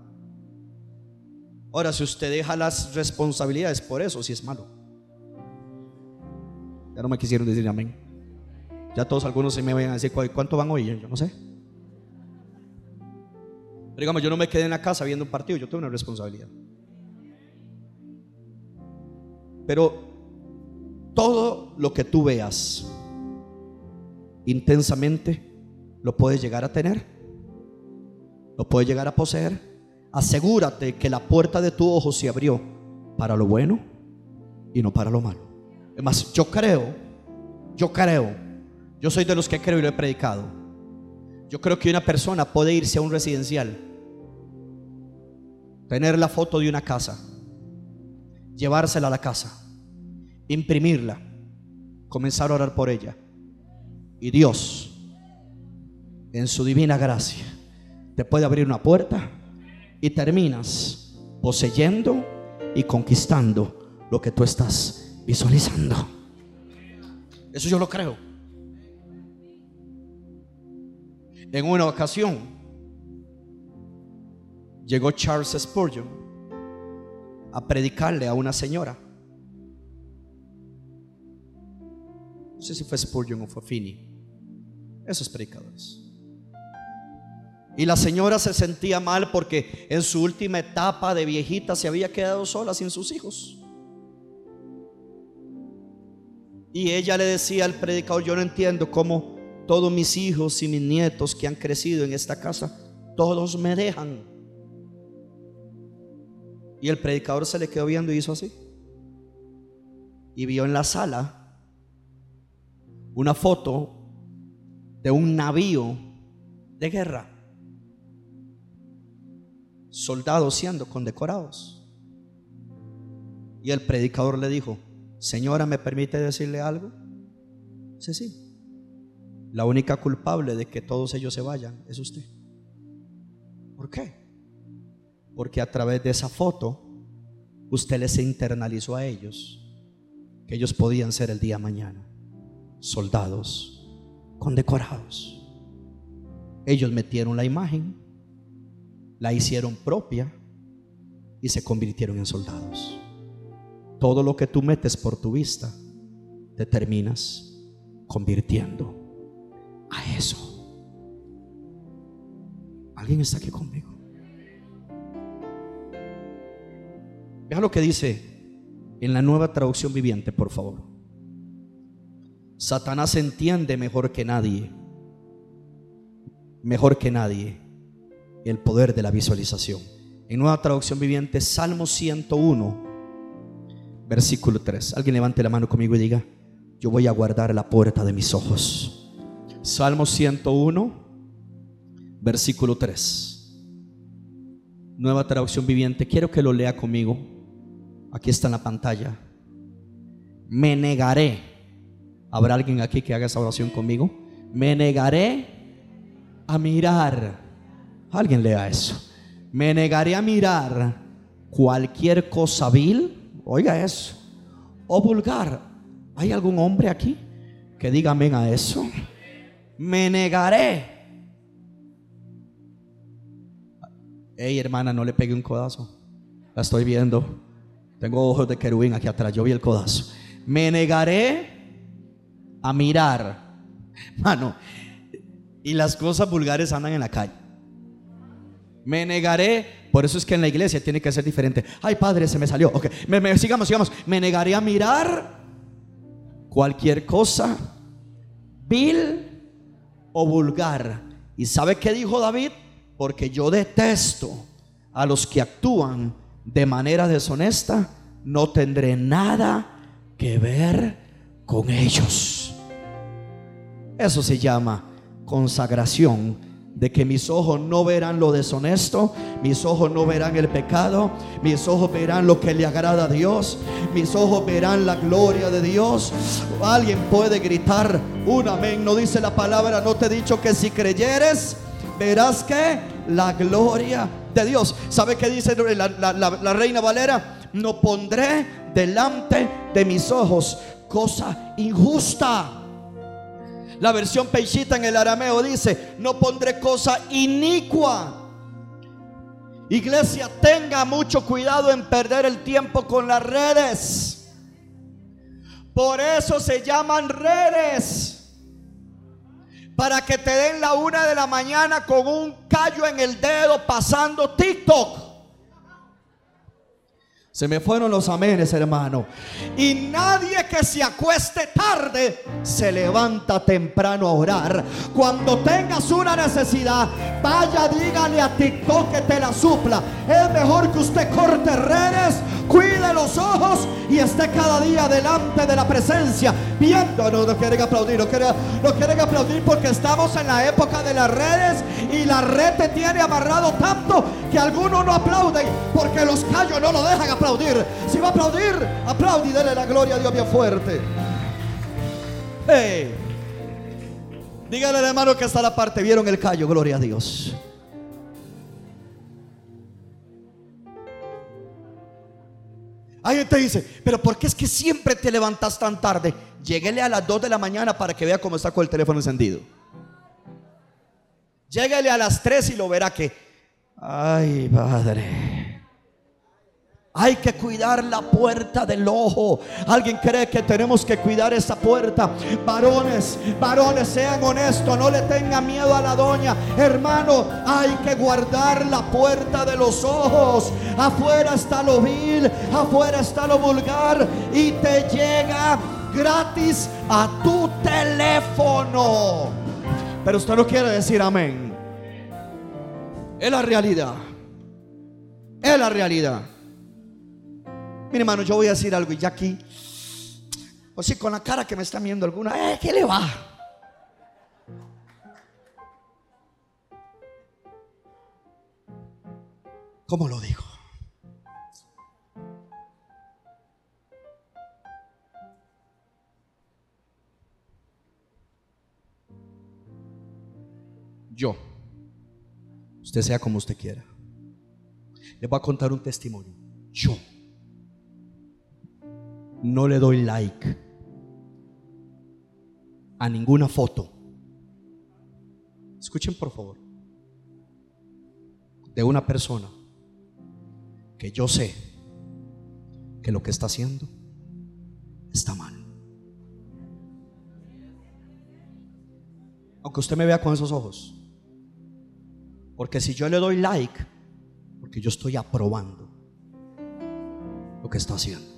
Ahora, si usted deja las responsabilidades por eso, si es malo. Ya no me quisieron decir amén. Ya todos algunos se me vayan a decir cuánto van hoy, yo no sé. Pero digamos, yo no me quedé en la casa viendo un partido, yo tengo una responsabilidad. Pero todo lo que tú veas intensamente, lo puedes llegar a tener, lo puedes llegar a poseer. Asegúrate que la puerta de tu ojo se abrió para lo bueno y no para lo malo. Es más, yo creo, yo creo yo soy de los que creo y lo he predicado. Yo creo que una persona puede irse a un residencial, tener la foto de una casa, llevársela a la casa, imprimirla, comenzar a orar por ella. Y Dios, en su divina gracia, te puede abrir una puerta y terminas poseyendo y conquistando lo que tú estás visualizando. Eso yo lo creo. En una ocasión llegó Charles Spurgeon a predicarle a una señora No sé si fue Spurgeon o fue Finney. Esos predicadores. Y la señora se sentía mal porque en su última etapa de viejita se había quedado sola sin sus hijos. Y ella le decía al predicador, yo no entiendo cómo todos mis hijos y mis nietos que han crecido en esta casa, todos me dejan. Y el predicador se le quedó viendo y hizo así. Y vio en la sala una foto de un navío de guerra. Soldados siendo condecorados. Y el predicador le dijo, Señora, ¿me permite decirle algo? Sí, sí. La única culpable de que todos ellos se vayan es usted. ¿Por qué? Porque a través de esa foto usted les internalizó a ellos que ellos podían ser el día mañana soldados condecorados. Ellos metieron la imagen, la hicieron propia y se convirtieron en soldados todo lo que tú metes por tu vista, te terminas convirtiendo a eso. ¿Alguien está aquí conmigo? Vea lo que dice en la nueva traducción viviente, por favor. Satanás entiende mejor que nadie, mejor que nadie, el poder de la visualización. En nueva traducción viviente, Salmo 101 versículo 3. Alguien levante la mano conmigo y diga, yo voy a guardar la puerta de mis ojos. Salmo 101, versículo 3. Nueva traducción viviente. Quiero que lo lea conmigo. Aquí está en la pantalla. Me negaré. ¿Habrá alguien aquí que haga esa oración conmigo? Me negaré a mirar. Alguien lea eso. Me negaré a mirar cualquier cosa vil Oiga eso. O vulgar. ¿Hay algún hombre aquí que diga amén a eso? Me negaré. Hey, hermana, no le pegue un codazo. La estoy viendo. Tengo ojos de querubín aquí atrás. Yo vi el codazo. Me negaré a mirar. Mano, y las cosas vulgares andan en la calle. Me negaré, por eso es que en la iglesia tiene que ser diferente. Ay, padre, se me salió. Ok, me, sigamos, sigamos. Me negaré a mirar cualquier cosa vil o vulgar. ¿Y sabe qué dijo David? Porque yo detesto a los que actúan de manera deshonesta, no tendré nada que ver con ellos. Eso se llama consagración de que mis ojos no verán lo deshonesto, mis ojos no verán el pecado, mis ojos verán lo que le agrada a Dios, mis ojos verán la gloria de Dios. Alguien puede gritar un amén, no dice la palabra, no te he dicho que si creyeres, verás que la gloria de Dios. ¿Sabe qué dice la, la reina Valera? No pondré delante de mis ojos cosa injusta la versión Peixita en el arameo dice, no pondré cosa inicua. Iglesia, tenga mucho cuidado en perder el tiempo con las redes. Por eso se llaman redes. Para que te den la una de la mañana con un callo en el dedo pasando TikTok. Se me fueron los amenes, hermano. Y nadie que se acueste tarde se levanta temprano a orar. Cuando tengas una necesidad, vaya, dígale a TikTok que te la supla. Es mejor que usted corte redes, cuide los ojos y esté cada día delante de la presencia. Viendo, no, no quieren aplaudir, no quieren, no quieren aplaudir porque estamos en la época de las redes y la red te tiene amarrado tanto que algunos no aplauden porque los callos no lo dejan aplaudir. Si va a aplaudir, aplaude y dele la gloria a Dios bien fuerte. Hey. Dígale al hermano que está la parte. Vieron el callo, gloria a Dios. Alguien te dice, pero ¿por qué es que siempre te levantas tan tarde? Lléguele a las 2 de la mañana para que vea cómo está con el teléfono encendido. Lléguele a las 3 y lo verá que, ay, padre. Hay que cuidar la puerta del ojo. Alguien cree que tenemos que cuidar esa puerta. Varones, varones, sean honestos, no le tengan miedo a la doña. Hermano, hay que guardar la puerta de los ojos. Afuera está lo vil, afuera está lo vulgar y te llega gratis a tu teléfono. Pero usted no quiere decir amén. Es la realidad. Es la realidad. Mire, hermano, yo voy a decir algo y ya aquí, o si con la cara que me está viendo alguna, eh, ¿qué le va? ¿Cómo lo digo? Yo, usted sea como usted quiera, le voy a contar un testimonio. Yo no le doy like a ninguna foto. Escuchen por favor. De una persona que yo sé que lo que está haciendo está mal. Aunque usted me vea con esos ojos. Porque si yo le doy like, porque yo estoy aprobando lo que está haciendo.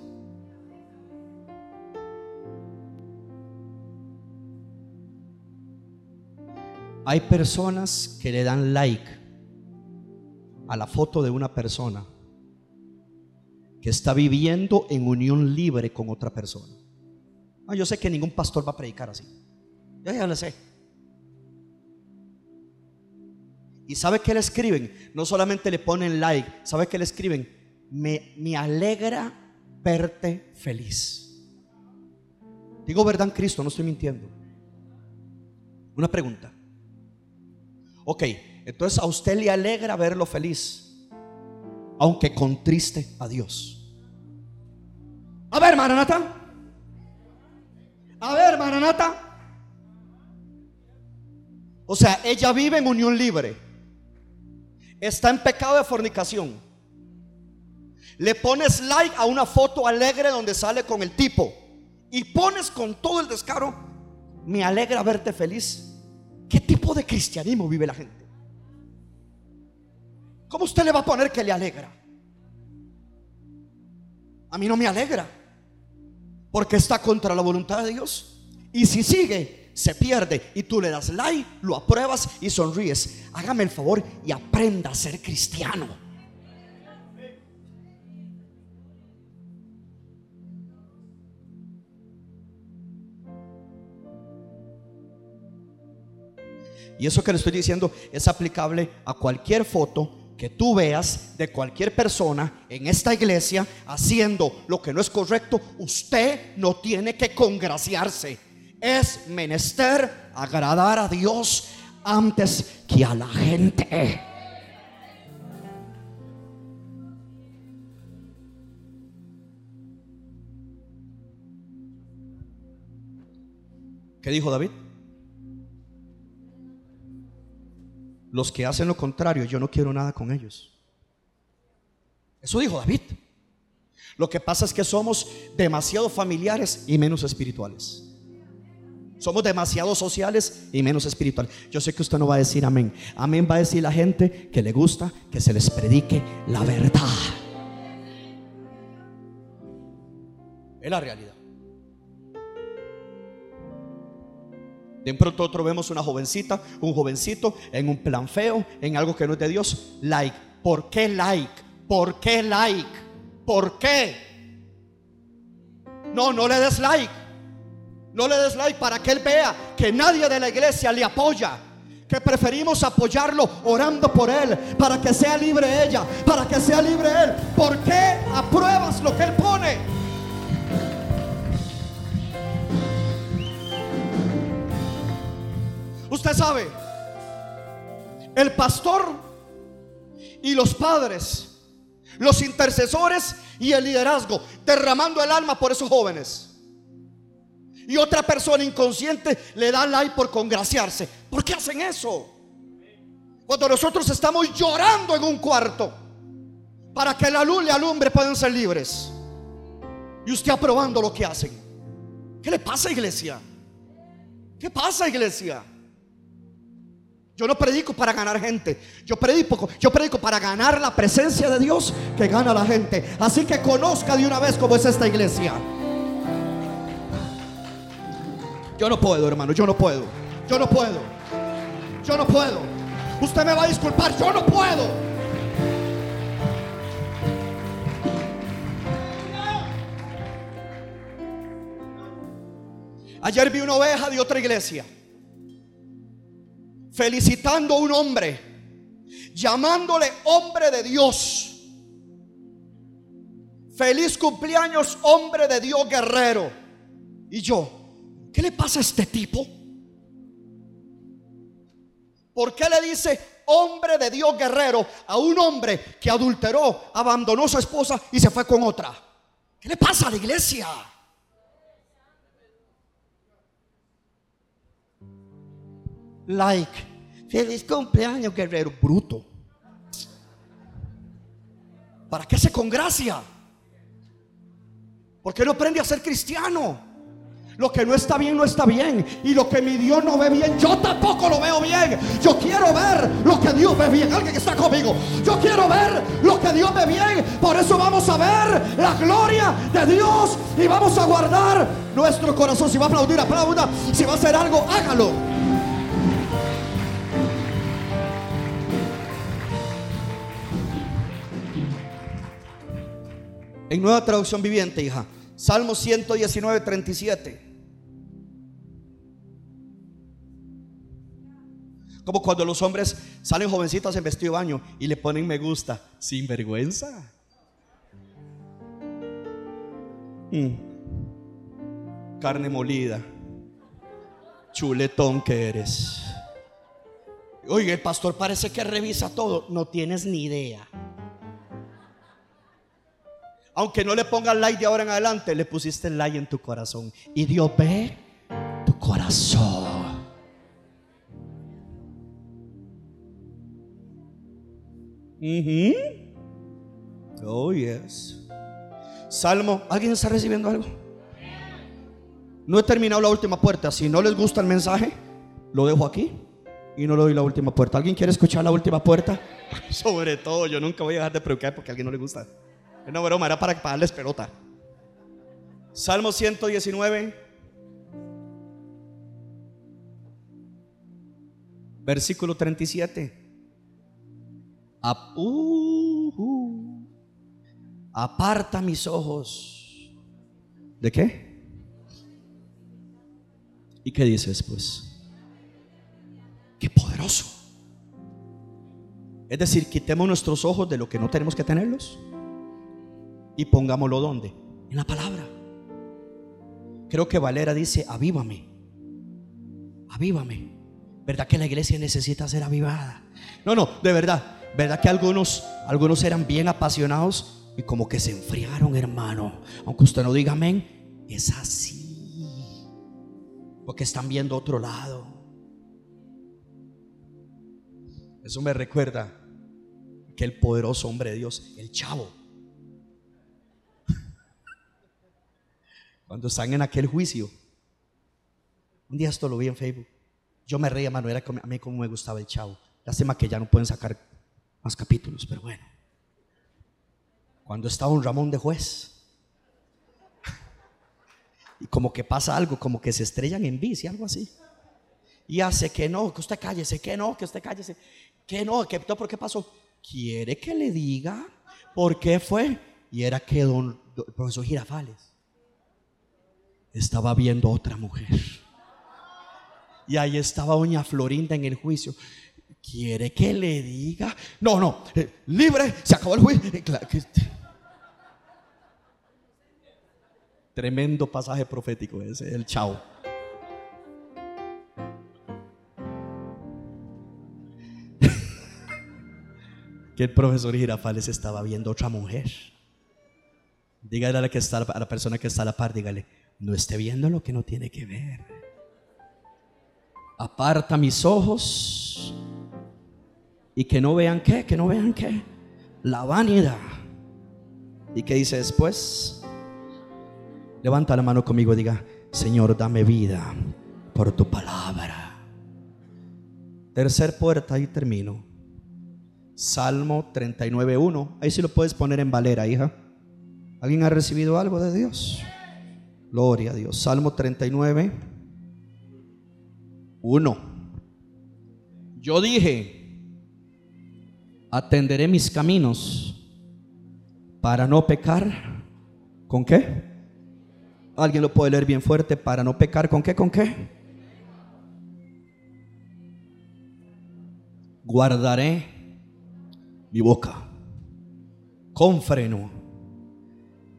Hay personas que le dan like a la foto de una persona que está viviendo en unión libre con otra persona. Yo sé que ningún pastor va a predicar así. Ya, ya lo sé. ¿Y sabe qué le escriben? No solamente le ponen like, ¿sabe qué le escriben? Me, me alegra verte feliz. Digo verdad en Cristo, no estoy mintiendo. Una pregunta. Ok, entonces a usted le alegra verlo feliz, aunque contriste a Dios. A ver, Maranata. A ver, Maranata. O sea, ella vive en unión libre. Está en pecado de fornicación. Le pones like a una foto alegre donde sale con el tipo. Y pones con todo el descaro, me alegra verte feliz. ¿Qué tipo de cristianismo vive la gente? ¿Cómo usted le va a poner que le alegra? A mí no me alegra. Porque está contra la voluntad de Dios. Y si sigue, se pierde. Y tú le das like, lo apruebas y sonríes. Hágame el favor y aprenda a ser cristiano. Y eso que le estoy diciendo es aplicable a cualquier foto que tú veas de cualquier persona en esta iglesia haciendo lo que no es correcto. Usted no tiene que congraciarse. Es menester agradar a Dios antes que a la gente. ¿Qué dijo David? Los que hacen lo contrario, yo no quiero nada con ellos. Eso dijo David. Lo que pasa es que somos demasiado familiares y menos espirituales. Somos demasiado sociales y menos espirituales. Yo sé que usted no va a decir amén. Amén va a decir la gente que le gusta que se les predique la verdad. Es la realidad. De pronto otro vemos una jovencita, un jovencito en un plan feo, en algo que no es de Dios. Like. ¿Por qué like? ¿Por qué like? ¿Por qué? No, no le des like. No le des like para que él vea que nadie de la iglesia le apoya. Que preferimos apoyarlo orando por él para que sea libre ella, para que sea libre él. ¿Por qué apruebas lo que él pone? Usted sabe, el pastor y los padres, los intercesores y el liderazgo, derramando el alma por esos jóvenes. Y otra persona inconsciente le da like por congraciarse. ¿Por qué hacen eso? Cuando nosotros estamos llorando en un cuarto, para que la luz le alumbre pueden ser libres. Y usted aprobando lo que hacen. ¿Qué le pasa, iglesia? ¿Qué pasa, iglesia? Yo no predico para ganar gente. Yo predico, yo predico para ganar la presencia de Dios que gana la gente. Así que conozca de una vez cómo es esta iglesia. Yo no puedo, hermano. Yo no puedo. Yo no puedo. Yo no puedo. Usted me va a disculpar. Yo no puedo. Ayer vi una oveja de otra iglesia felicitando a un hombre, llamándole hombre de Dios. Feliz cumpleaños, hombre de Dios guerrero. Y yo, ¿qué le pasa a este tipo? ¿Por qué le dice hombre de Dios guerrero a un hombre que adulteró, abandonó a su esposa y se fue con otra? ¿Qué le pasa a la iglesia? Like. Feliz cumpleaños, guerrero bruto. ¿Para qué se con gracia? ¿Por qué no aprende a ser cristiano? Lo que no está bien, no está bien. Y lo que mi Dios no ve bien, yo tampoco lo veo bien. Yo quiero ver lo que Dios ve bien. Alguien que está conmigo. Yo quiero ver lo que Dios ve bien. Por eso vamos a ver la gloria de Dios. Y vamos a guardar nuestro corazón. Si va a aplaudir, aplauda. Si va a hacer algo, hágalo. En nueva traducción viviente, hija. Salmo 119, 37. Como cuando los hombres salen jovencitos en vestido de baño y le ponen me gusta, sin vergüenza. Mm. Carne molida, chuletón que eres. Oye, el pastor parece que revisa todo, no tienes ni idea. Aunque no le pongas like de ahora en adelante, le pusiste like en tu corazón. Y Dios ve tu corazón. Oh, yes. Salmo, ¿alguien está recibiendo algo? No he terminado la última puerta. Si no les gusta el mensaje, lo dejo aquí y no le doy la última puerta. ¿Alguien quiere escuchar la última puerta? <laughs> Sobre todo, yo nunca voy a dejar de preocupar porque a alguien no le gusta. No, broma, era para darles pelota. Salmo 119, versículo 37. Uh, uh. aparta mis ojos. ¿De qué? ¿Y qué dices pues? Qué poderoso. Es decir, quitemos nuestros ojos de lo que no tenemos que tenerlos y pongámoslo donde? En la palabra. Creo que Valera dice, avívame. Avívame. ¿Verdad que la iglesia necesita ser avivada? No, no, de verdad. ¿Verdad que algunos, algunos eran bien apasionados y como que se enfriaron, hermano? Aunque usted no diga amén, es así. Porque están viendo otro lado. Eso me recuerda que el poderoso hombre de Dios, el chavo, cuando están en aquel juicio. Un día esto lo vi en Facebook. Yo me reía, mano, era a mí como me gustaba el chavo. Lástima que ya no pueden sacar más capítulos, pero bueno. Cuando estaba un Ramón de juez. Y como que pasa algo, como que se estrellan en bici, algo así. Y hace que no, que usted cállese, que no, que usted cállese, que no, que por qué pasó. ¿Quiere que le diga por qué fue? Y era que don, don el profesor Girafales estaba viendo otra mujer. Y ahí estaba doña Florinda en el juicio. ¿Quiere que le diga? No, no, eh, libre, se acabó el juicio. Eh, Tremendo pasaje profético ese, el chao. <laughs> que el profesor Girafales estaba viendo otra mujer. Dígale a la, que está, a la persona que está a la par, dígale, no esté viendo lo que no tiene que ver. Aparta mis ojos y que no vean qué, que no vean qué. La vanidad. ¿Y qué dice después? Levanta la mano conmigo y diga, Señor, dame vida por tu palabra. Tercer puerta, ahí termino. Salmo 39.1. Ahí sí lo puedes poner en valera, hija. ¿Alguien ha recibido algo de Dios? Gloria a Dios. Salmo 39. 1. Yo dije, atenderé mis caminos para no pecar. ¿Con qué? Alguien lo puede leer bien fuerte. Para no pecar. ¿Con qué? ¿Con qué? Guardaré mi boca con freno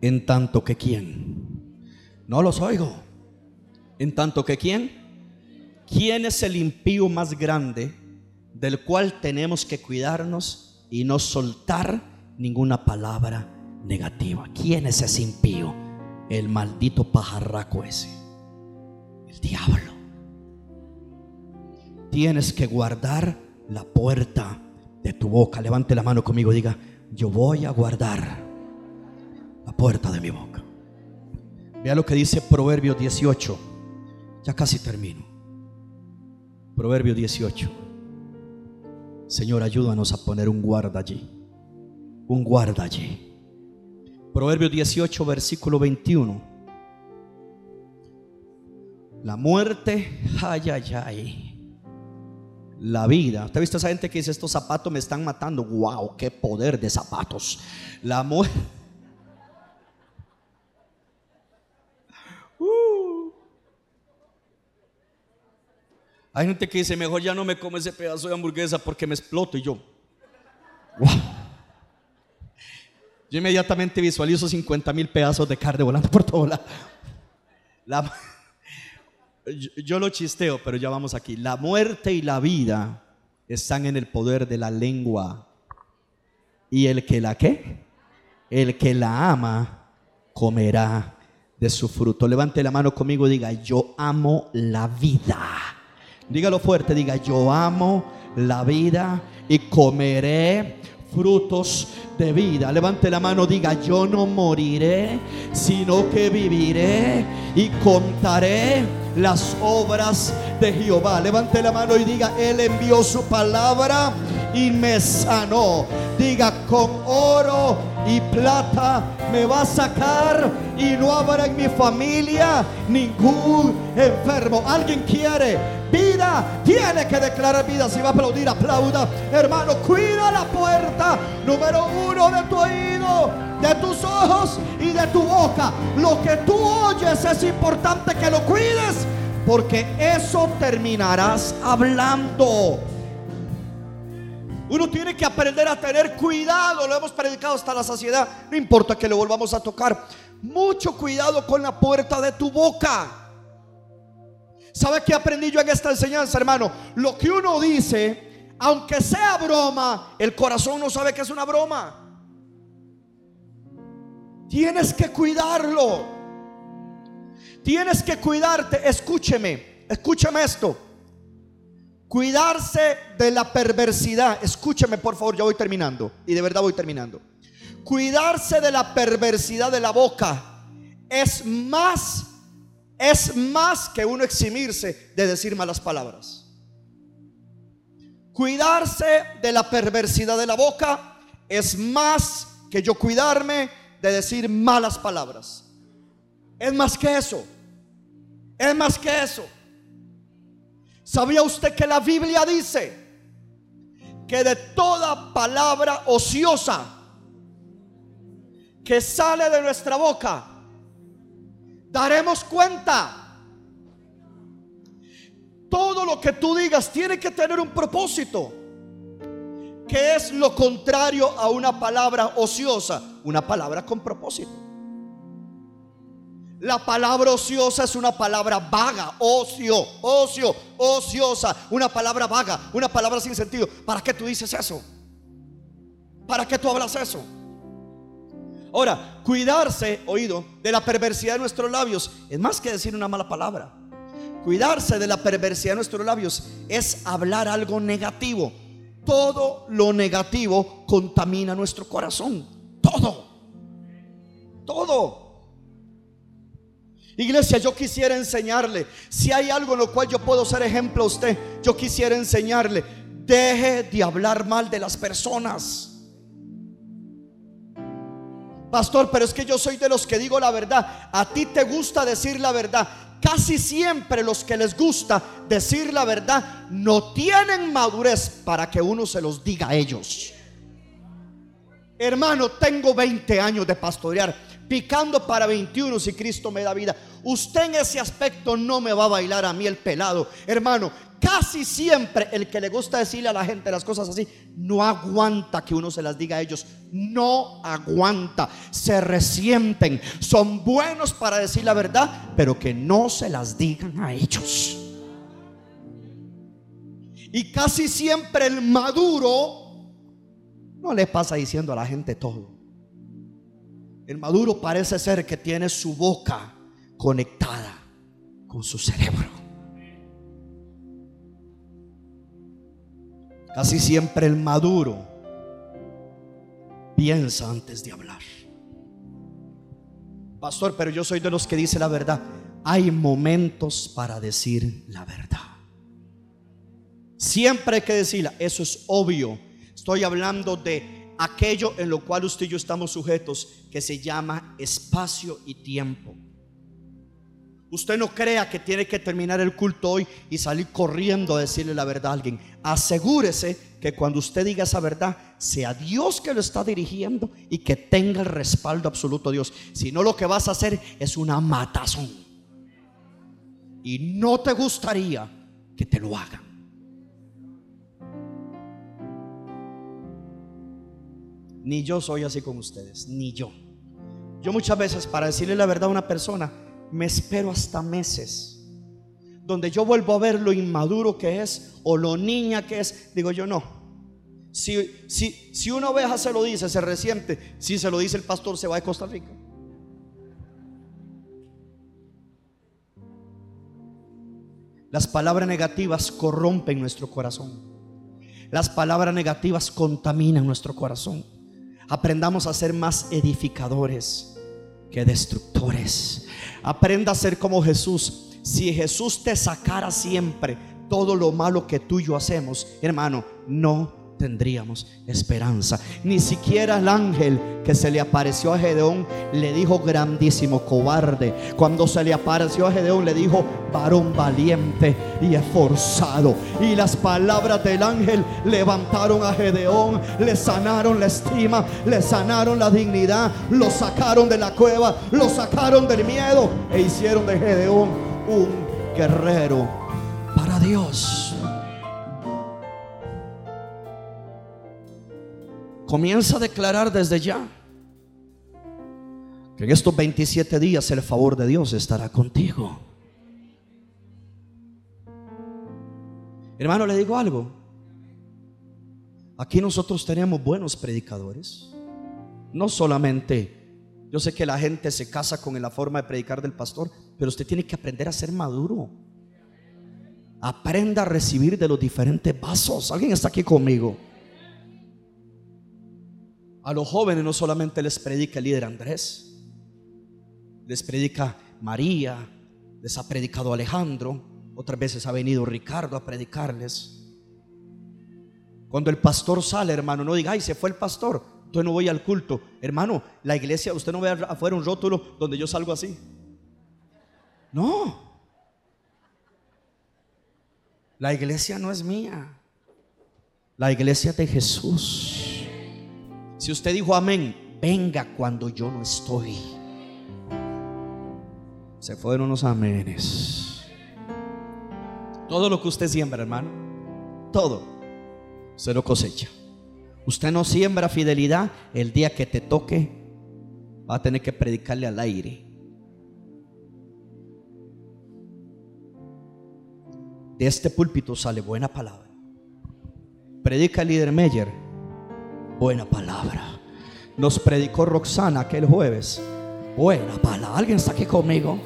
en tanto que quién. No los oigo. En tanto que quién. ¿Quién es el impío más grande del cual tenemos que cuidarnos y no soltar ninguna palabra negativa? ¿Quién es ese impío? El maldito pajarraco ese. El diablo. Tienes que guardar la puerta de tu boca. Levante la mano conmigo y diga, yo voy a guardar la puerta de mi boca. Vea lo que dice Proverbio 18. Ya casi termino. Proverbio 18. Señor, ayúdanos a poner un guarda allí. Un guarda allí. Proverbio 18, versículo 21. La muerte, ay, ay, ay la vida. ¿Usted ha visto a esa gente que dice estos zapatos me están matando? ¡Wow! ¡Qué poder de zapatos! La muerte. <laughs> Hay gente que dice, mejor ya no me como ese pedazo de hamburguesa porque me exploto y yo. Yo inmediatamente visualizo 50 mil pedazos de carne volando por todo lado. La yo, lo chisteo, pero ya vamos aquí. La muerte y la vida están en el poder de la lengua. Y el que la qué? El que la ama comerá de su fruto. Levante la mano conmigo y diga, yo amo la vida. Dígalo fuerte, diga, yo amo la vida y comeré frutos de vida. Levante la mano, diga, yo no moriré, sino que viviré y contaré las obras de Jehová. Levante la mano y diga, Él envió su palabra y me sanó. Diga, con oro y plata me va a sacar y no habrá en mi familia ningún enfermo. ¿Alguien quiere vida? Tiene que declarar vida. Si va a aplaudir, aplauda. Hermano, cuida la puerta número uno de tu oído, de tus ojos y de tu boca. Lo que tú oyes es importante que lo cuides porque eso terminarás hablando. Uno tiene que aprender a tener cuidado, lo hemos predicado hasta la saciedad, no importa que lo volvamos a tocar. Mucho cuidado con la puerta de tu boca. ¿Sabe qué aprendí yo en esta enseñanza, hermano? Lo que uno dice, aunque sea broma, el corazón no sabe que es una broma. Tienes que cuidarlo. Tienes que cuidarte. Escúcheme, escúchame esto. Cuidarse de la perversidad. Escúcheme, por favor, ya voy terminando. Y de verdad voy terminando. Cuidarse de la perversidad de la boca es más, es más que uno eximirse de decir malas palabras. Cuidarse de la perversidad de la boca es más que yo cuidarme de decir malas palabras. Es más que eso. Es más que eso. ¿Sabía usted que la Biblia dice que de toda palabra ociosa que sale de nuestra boca, daremos cuenta? Todo lo que tú digas tiene que tener un propósito. que es lo contrario a una palabra ociosa? Una palabra con propósito. La palabra ociosa es una palabra vaga, ocio, ocio, ociosa, una palabra vaga, una palabra sin sentido. ¿Para qué tú dices eso? ¿Para qué tú hablas eso? Ahora, cuidarse, oído, de la perversidad de nuestros labios es más que decir una mala palabra. Cuidarse de la perversidad de nuestros labios es hablar algo negativo. Todo lo negativo contamina nuestro corazón. Todo. Todo. Iglesia, yo quisiera enseñarle, si hay algo en lo cual yo puedo ser ejemplo a usted, yo quisiera enseñarle, deje de hablar mal de las personas. Pastor, pero es que yo soy de los que digo la verdad. A ti te gusta decir la verdad. Casi siempre los que les gusta decir la verdad no tienen madurez para que uno se los diga a ellos. Hermano, tengo 20 años de pastorear, picando para 21 si Cristo me da vida. Usted en ese aspecto no me va a bailar a mí el pelado. Hermano, casi siempre el que le gusta decirle a la gente las cosas así, no aguanta que uno se las diga a ellos. No aguanta. Se resienten. Son buenos para decir la verdad, pero que no se las digan a ellos. Y casi siempre el maduro no le pasa diciendo a la gente todo. El maduro parece ser que tiene su boca conectada con su cerebro. Casi siempre el maduro piensa antes de hablar. Pastor, pero yo soy de los que dice la verdad. Hay momentos para decir la verdad. Siempre hay que decirla. Eso es obvio. Estoy hablando de aquello en lo cual usted y yo estamos sujetos, que se llama espacio y tiempo. Usted no crea que tiene que terminar el culto hoy y salir corriendo a decirle la verdad a alguien. Asegúrese que cuando usted diga esa verdad, sea Dios que lo está dirigiendo y que tenga el respaldo absoluto de Dios. Si no, lo que vas a hacer es una matazón. Y no te gustaría que te lo hagan. Ni yo soy así con ustedes, ni yo. Yo muchas veces para decirle la verdad a una persona, me espero hasta meses. Donde yo vuelvo a ver lo inmaduro que es o lo niña que es, digo yo no. Si, si, si una oveja se lo dice, se resiente. Si se lo dice el pastor, se va de Costa Rica. Las palabras negativas corrompen nuestro corazón. Las palabras negativas contaminan nuestro corazón. Aprendamos a ser más edificadores que destructores. Aprenda a ser como Jesús. Si Jesús te sacara siempre todo lo malo que tú y yo hacemos, hermano, no tendríamos esperanza. Ni siquiera el ángel que se le apareció a Gedeón le dijo grandísimo cobarde. Cuando se le apareció a Gedeón le dijo varón valiente y esforzado. Y las palabras del ángel levantaron a Gedeón, le sanaron la estima, le sanaron la dignidad, lo sacaron de la cueva, lo sacaron del miedo e hicieron de Gedeón un guerrero para Dios. Comienza a declarar desde ya que en estos 27 días el favor de Dios estará contigo. Hermano, le digo algo. Aquí nosotros tenemos buenos predicadores. No solamente, yo sé que la gente se casa con la forma de predicar del pastor, pero usted tiene que aprender a ser maduro. Aprenda a recibir de los diferentes vasos. ¿Alguien está aquí conmigo? A los jóvenes no solamente les predica el líder Andrés, les predica María, les ha predicado Alejandro, otras veces ha venido Ricardo a predicarles. Cuando el pastor sale, hermano, no diga, ay, se fue el pastor, entonces no voy al culto. Hermano, la iglesia, usted no ve afuera un rótulo donde yo salgo así. No. La iglesia no es mía. La iglesia de Jesús. Si usted dijo amén, venga cuando yo no estoy. Se fueron los amenes. Todo lo que usted siembra, hermano, todo, se lo cosecha. Usted no siembra fidelidad, el día que te toque, va a tener que predicarle al aire. De este púlpito sale buena palabra. Predica el líder Meyer Buena palabra. Nos predicó Roxana aquel jueves. Buena palabra. ¿Alguien está aquí conmigo?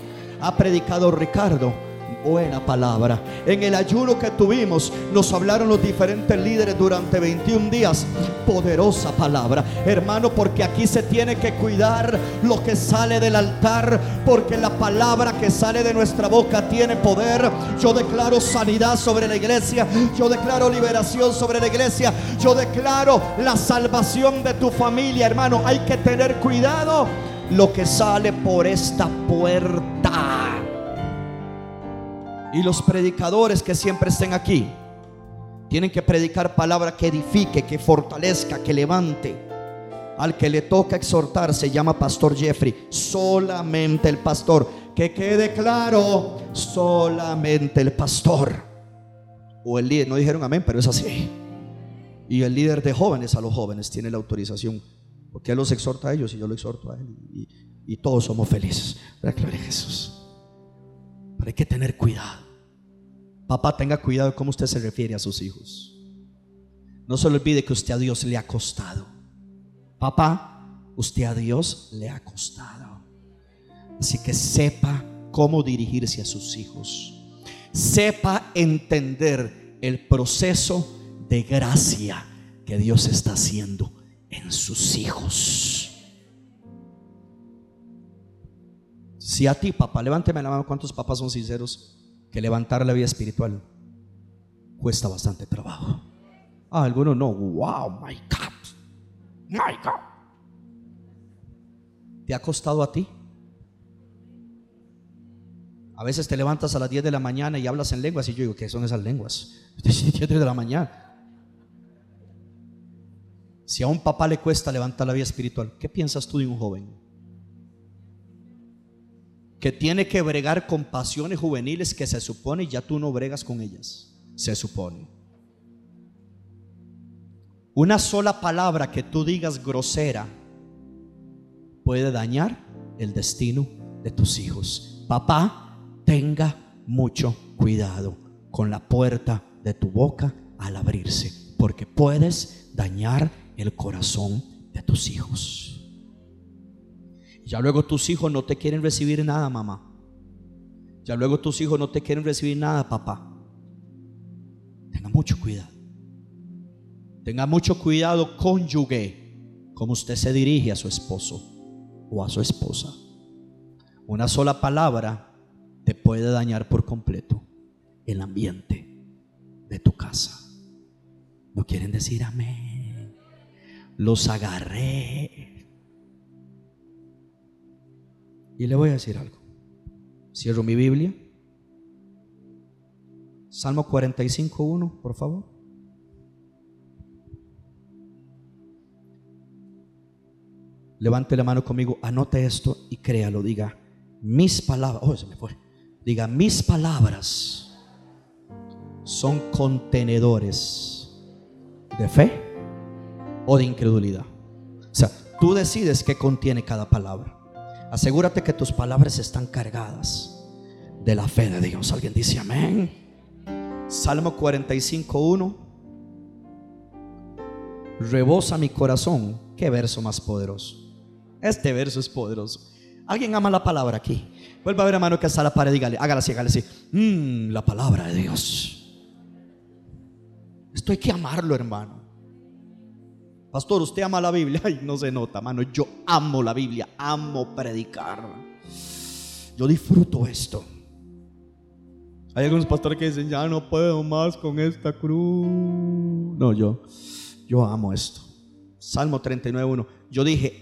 Ha predicado Ricardo. Buena palabra. En el ayuno que tuvimos nos hablaron los diferentes líderes durante 21 días. Poderosa palabra. Hermano, porque aquí se tiene que cuidar lo que sale del altar. Porque la palabra que sale de nuestra boca tiene poder. Yo declaro sanidad sobre la iglesia. Yo declaro liberación sobre la iglesia. Yo declaro la salvación de tu familia, hermano. Hay que tener cuidado lo que sale por esta puerta. Y los predicadores que siempre estén aquí tienen que predicar palabra que edifique, que fortalezca, que levante. Al que le toca exhortar se llama Pastor Jeffrey. Solamente el pastor. Que quede claro, solamente el pastor. O el líder, no dijeron amén, pero es así. Y el líder de jóvenes a los jóvenes tiene la autorización. Porque Él los exhorta a ellos y yo lo exhorto a Él. Y, todos somos felices. Gloria a Jesús. Pero hay que tener cuidado. Papá, tenga cuidado cómo usted se refiere a sus hijos. No se le olvide que usted a Dios le ha costado. Papá, usted a Dios le ha costado. Así que sepa cómo dirigirse a sus hijos. Sepa entender el proceso de gracia que Dios está haciendo en sus hijos. Si a ti, papá, levánteme la mano, ¿cuántos papás son sinceros? Que levantar la vida espiritual cuesta bastante trabajo. Ah, algunos no. Wow, my God. My God. ¿Te ha costado a ti? A veces te levantas a las 10 de la mañana y hablas en lenguas y yo digo, ¿qué son esas lenguas? <laughs> 10 de la mañana. Si a un papá le cuesta levantar la vida espiritual, ¿qué piensas tú de un joven? Que tiene que bregar con pasiones juveniles que se supone ya tú no bregas con ellas. Se supone. Una sola palabra que tú digas grosera puede dañar el destino de tus hijos. Papá, tenga mucho cuidado con la puerta de tu boca al abrirse, porque puedes dañar el corazón de tus hijos. Ya luego tus hijos no te quieren recibir nada, mamá. Ya luego tus hijos no te quieren recibir nada, papá. Tenga mucho cuidado. Tenga mucho cuidado, cónyuge, como usted se dirige a su esposo o a su esposa. Una sola palabra te puede dañar por completo el ambiente de tu casa. No quieren decir amén. Los agarré. Y le voy a decir algo. Cierro mi Biblia. Salmo 45.1, por favor. Levante la mano conmigo, anote esto y créalo. Diga, mis palabras, oh, se me fue. Diga, mis palabras son contenedores de fe o de incredulidad. O sea, tú decides qué contiene cada palabra. Asegúrate que tus palabras están cargadas de la fe de Dios. Alguien dice amén. Salmo 45.1. Rebosa mi corazón. Qué verso más poderoso. Este verso es poderoso. ¿Alguien ama la palabra aquí? Vuelva a ver hermano que está la pared. Dígale, hágala así, hágale así. Mm, la palabra de Dios. Esto hay que amarlo, hermano. Pastor, ¿usted ama la Biblia? <laughs> Ay, no se nota, mano. Yo amo la Biblia, amo predicar. Yo disfruto esto. Hay algunos pastores que dicen, ya no puedo más con esta cruz. No, yo, yo amo esto. Salmo 39.1. Yo dije,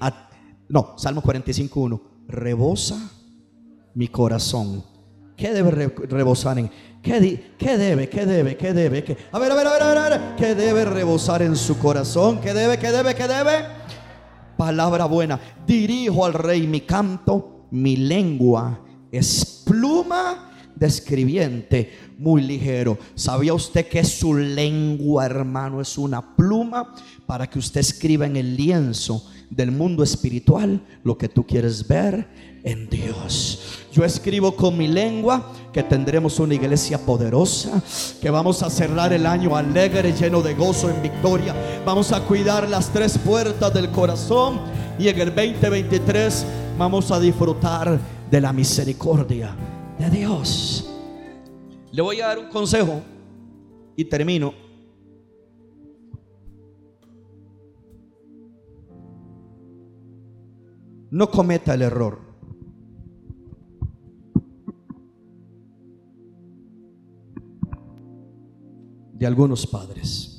no, Salmo 45.1. Rebosa mi corazón. ¿Qué debe rebosar en? ¿Qué, ¿Qué, debe? ¿Qué debe? ¿Qué debe? ¿Qué? A ver, a ver, a ver, a ver. ¿Qué debe rebosar en su corazón? ¿Qué debe? ¿Qué debe? ¿Qué debe? Palabra buena. Dirijo al rey mi canto, mi lengua es pluma de escribiente muy ligero. ¿Sabía usted que su lengua, hermano, es una pluma para que usted escriba en el lienzo del mundo espiritual lo que tú quieres ver en Dios? Yo escribo con mi lengua que tendremos una iglesia poderosa, que vamos a cerrar el año alegre, lleno de gozo en victoria. Vamos a cuidar las tres puertas del corazón y en el 2023 vamos a disfrutar de la misericordia de Dios. Le voy a dar un consejo y termino. No cometa el error de algunos padres.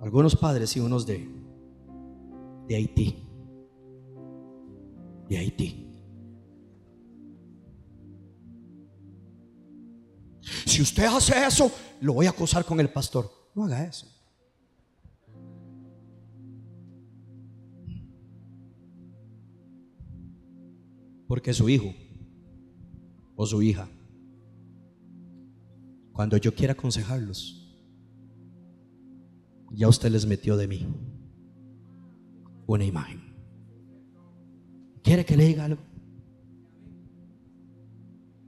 Algunos padres y unos de, de Haití. De Haití. Si usted hace eso, lo voy a acusar con el pastor. No haga eso. Porque su hijo o su hija, cuando yo quiera aconsejarlos, ya usted les metió de mí una imagen. ¿Quiere que le diga algo?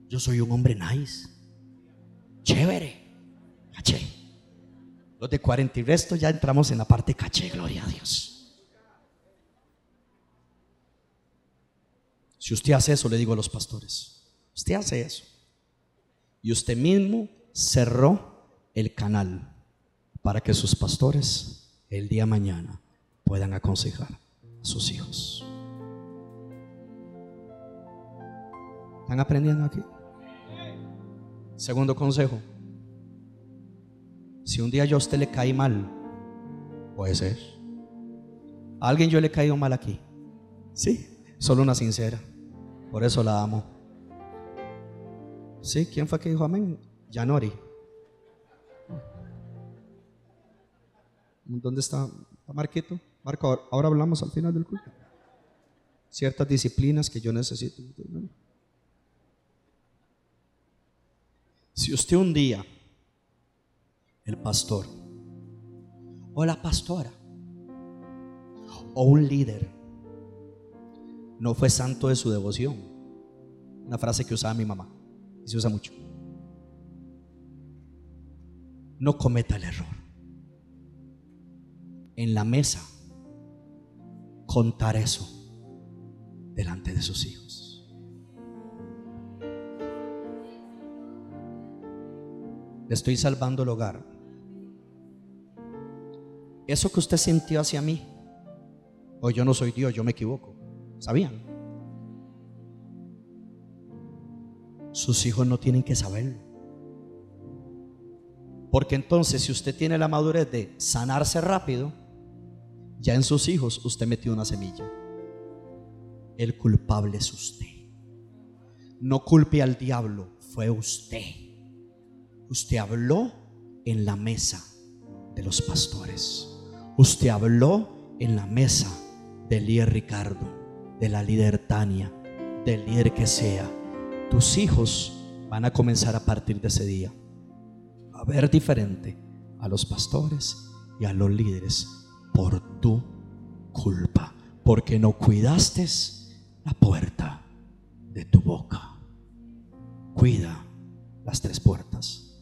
Yo soy un hombre nice. Chévere. Caché. Los de 40 y resto ya entramos en la parte caché, gloria a Dios. Si usted hace eso, le digo a los pastores, usted hace eso. Y usted mismo cerró el canal para que sus pastores el día mañana puedan aconsejar a sus hijos. ¿Están aprendiendo aquí? Segundo consejo. Si un día yo a usted le caí mal, puede ser. ¿A alguien yo le he caído mal aquí? Sí, solo una sincera. Por eso la amo. ¿Sí? ¿Quién fue que dijo amén? Yanori. ¿Dónde está, Marquito? Marco, ahora hablamos al final del culto. Ciertas disciplinas que yo necesito. Si usted un día, el pastor, o la pastora, o un líder, no fue santo de su devoción, una frase que usaba mi mamá, y se usa mucho, no cometa el error. En la mesa, contar eso delante de sus hijos. estoy salvando el hogar. Eso que usted sintió hacia mí, o yo no soy Dios, yo me equivoco. ¿Sabían? Sus hijos no tienen que saberlo. Porque entonces si usted tiene la madurez de sanarse rápido, ya en sus hijos usted metió una semilla. El culpable es usted. No culpe al diablo, fue usted usted habló en la mesa de los pastores. Usted habló en la mesa del líder Ricardo, de la líder Tania, del líder que sea. Tus hijos van a comenzar a partir de ese día a ver diferente a los pastores y a los líderes por tu culpa, porque no cuidaste la puerta de tu boca. Cuida las tres puertas